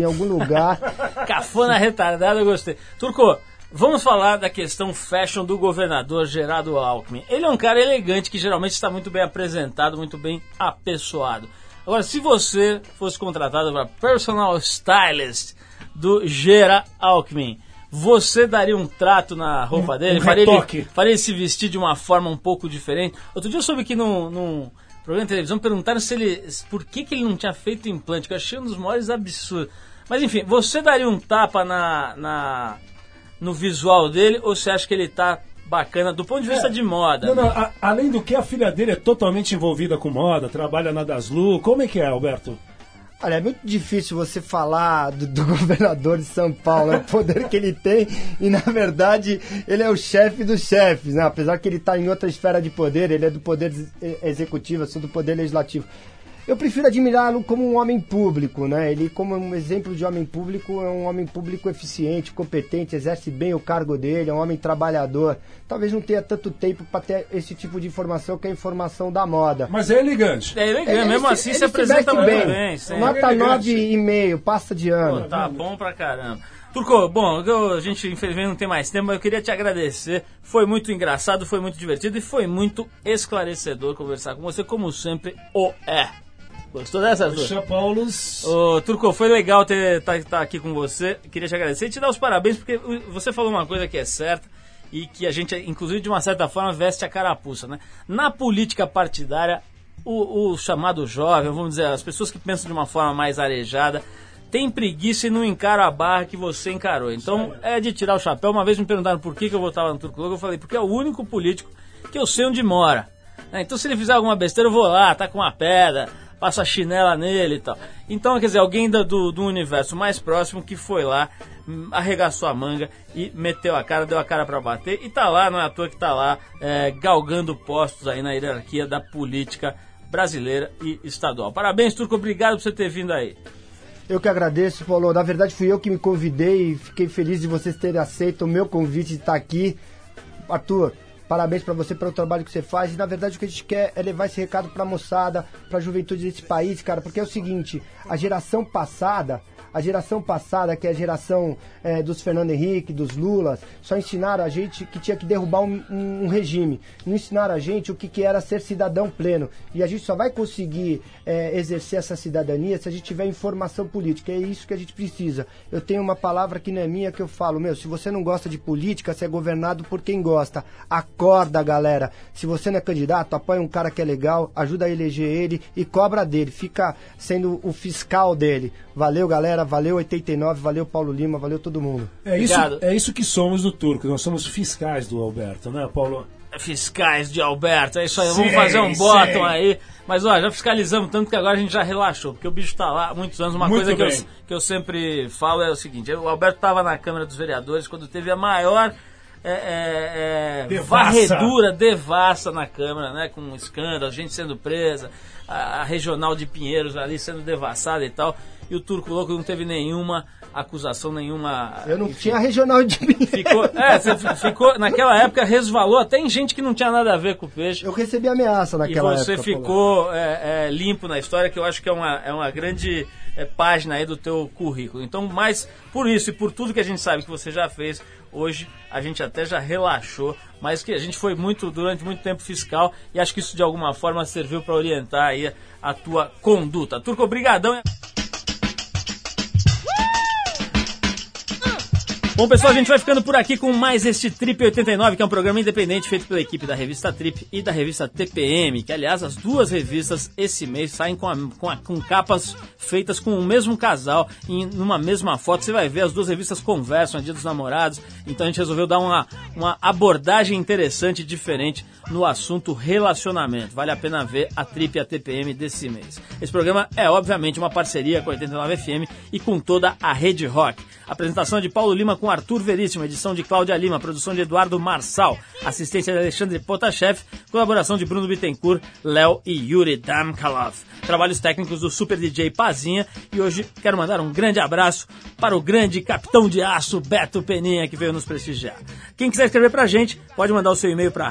em algum lugar. Cafona retardado, eu gostei. Turco, vamos falar da questão fashion do governador Gerardo Alckmin. Ele é um cara elegante que geralmente está muito bem apresentado, muito bem apessoado. Agora, se você fosse contratado para personal stylist do Gera Alckmin, você daria um trato na roupa Um- dele? um faria, ele, faria ele se vestir de uma forma um pouco diferente? Outro dia eu soube que num, num programa de televisão perguntaram se ele, por que, que ele não tinha feito implante, que eu achei um dos maiores absurdos. Mas enfim, você daria um tapa na, na no visual dele ou você acha que ele tá bacana do ponto de vista de moda? Não, não, né? a- além do que, a filha dele é totalmente envolvida com moda, trabalha na Daslu. Como é que é, Alberto? Olha, é muito difícil você falar do, do governador de São Paulo, é o poder que ele tem e, na verdade, ele é o chefe dos chefes, né? Apesar que ele está em outra esfera de poder, ele é do poder ex- executivo, eu sou do poder legislativo. Eu prefiro admirá-lo como um homem público, né? Ele, como um exemplo de homem público, é um homem público eficiente, competente, exerce bem o cargo dele, é um homem trabalhador. Talvez não tenha tanto tempo para ter esse tipo de informação que é a informação da moda. Mas é elegante. É elegante, Ele mesmo se- assim ele se apresenta muito bem. sim. Nota Elegante. 9,5, passa de Pô, ano. tá bom pra caramba. Turco, bom, eu- a gente infelizmente não tem mais tempo, mas eu queria te agradecer. Foi muito engraçado, foi muito divertido e foi muito esclarecedor conversar com você, como sempre, o é. Gostou dessa, Arthur? Puxa, Paulos. Ô, Turco, foi legal estar tá, tá aqui com você. Queria te agradecer e te dar os parabéns, porque você falou uma coisa que é certa e que a gente, inclusive, de uma certa forma, veste a carapuça, né? Na política partidária, o, o chamado jovem, vamos dizer, as pessoas que pensam de uma forma mais arejada, tem preguiça e não encara a barra que você encarou. Então, é de tirar o chapéu. Uma vez me perguntaram por que, que eu votava no Turco Louco, eu falei, porque é o único político que eu sei onde mora. né? Então, se ele fizer alguma besteira, eu vou lá, tá com uma pedra, passo a chinela nele e tal. Então, quer dizer, alguém do, do universo mais próximo que foi lá, hum, arregaçou a manga e meteu a cara, deu a cara pra bater e tá lá, não é à toa que tá lá, é, galgando postos aí na hierarquia da política brasileira e estadual. Parabéns, Turco, obrigado por você ter vindo aí. Eu que agradeço, Paulo. Na verdade, fui eu que me convidei e fiquei feliz de vocês terem aceito o meu convite de estar aqui. Arthur, parabéns pra você pelo trabalho que você faz. E na verdade, o que a gente quer é levar esse recado pra moçada, pra juventude desse país, cara. Porque é o seguinte: a geração passada. A geração passada, que é a geração eh, dos Fernando Henrique, dos Lulas, só ensinaram a gente que tinha que derrubar um, um- um regime. Não ensinaram a gente o que, que era ser cidadão pleno. E a gente só vai conseguir eh, exercer essa cidadania se a gente tiver informação política. É isso que a gente precisa. Eu tenho uma palavra que não é minha que eu falo, meu, se você não gosta de política, você é governado por quem gosta. Acorda, galera. Se você não é candidato, apoia um cara que é legal, ajuda a eleger ele e cobra dele. Fica sendo o fiscal dele. Valeu, galera. Galera. Valeu 89, valeu Paulo Lima, valeu todo mundo. É isso, Obrigado. é isso que somos do Turco. Nós somos fiscais do Alberto, né, Paulo? Fiscais de Alberto, é isso aí, Sim, vamos fazer um bottom aí. Mas ó, já fiscalizamos tanto que agora a gente já relaxou, porque o bicho tá lá há muitos anos. Uma Muito coisa que eu, que eu sempre falo é o seguinte: o Alberto tava na Câmara dos Vereadores quando teve a maior. é, é, é, Devassa. varredura devassa na Câmara, né? Com escândalo, gente sendo presa, a, a regional de Pinheiros ali sendo devassada e tal. E o Turco Louco não teve nenhuma acusação, nenhuma. Eu não enfim, tinha regional de Ficou, é, você fi- ficou, naquela época resvalou até em gente que não tinha nada a ver com o peixe. Eu recebi ameaça E naquela você época. Ficou é, é, limpo na história, que eu acho que é uma, é uma grande é, página aí do teu currículo. Então, mais por isso e por tudo que a gente sabe que você já fez, hoje a gente até já relaxou, mas que a gente foi muito durante muito tempo fiscal e acho que isso de alguma forma serviu para orientar aí a tua conduta. Turco, obrigadão. Bom, pessoal, a gente vai ficando por aqui com mais este Trip 89, que é um programa independente feito pela equipe da revista Trip e da revista TPM, que, aliás, as duas revistas esse mês saem com, a- com, a- com capas feitas com o mesmo casal, em numa mesma foto. Você vai ver, as duas revistas conversam, é dia dos namorados, então a gente resolveu dar uma, uma abordagem interessante e diferente no assunto relacionamento. Vale a pena ver a Trip e a TPM desse mês. Esse programa é, obviamente, uma parceria com a 89 FM e com toda a Rede Rock. Apresentação de Paulo Lima com Arthur Veríssimo, edição de Cláudia Lima, produção de Eduardo Marçal, assistência de Alexandre Potashev, colaboração de Bruno Bittencourt, Léo e Yuri Damkalov. Trabalhos técnicos do Super DJ Pazinha e hoje quero mandar um grande abraço para o grande capitão de aço Beto Peninha que veio nos prestigiar. Quem quiser escrever pra gente, pode mandar o seu e-mail para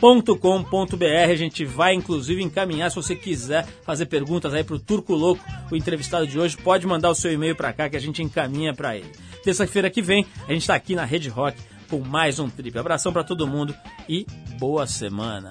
radio@trip.com.br. A gente vai inclusive encaminhar se você quiser fazer perguntas aí pro Turco Louco, o entrevistado de hoje, pode mandar o seu e-mail pra cá que a gente encaminha pra ele. Terça-feira que vem, a gente tá aqui na Rede Rock com mais um trip. Abração pra todo mundo e boa semana.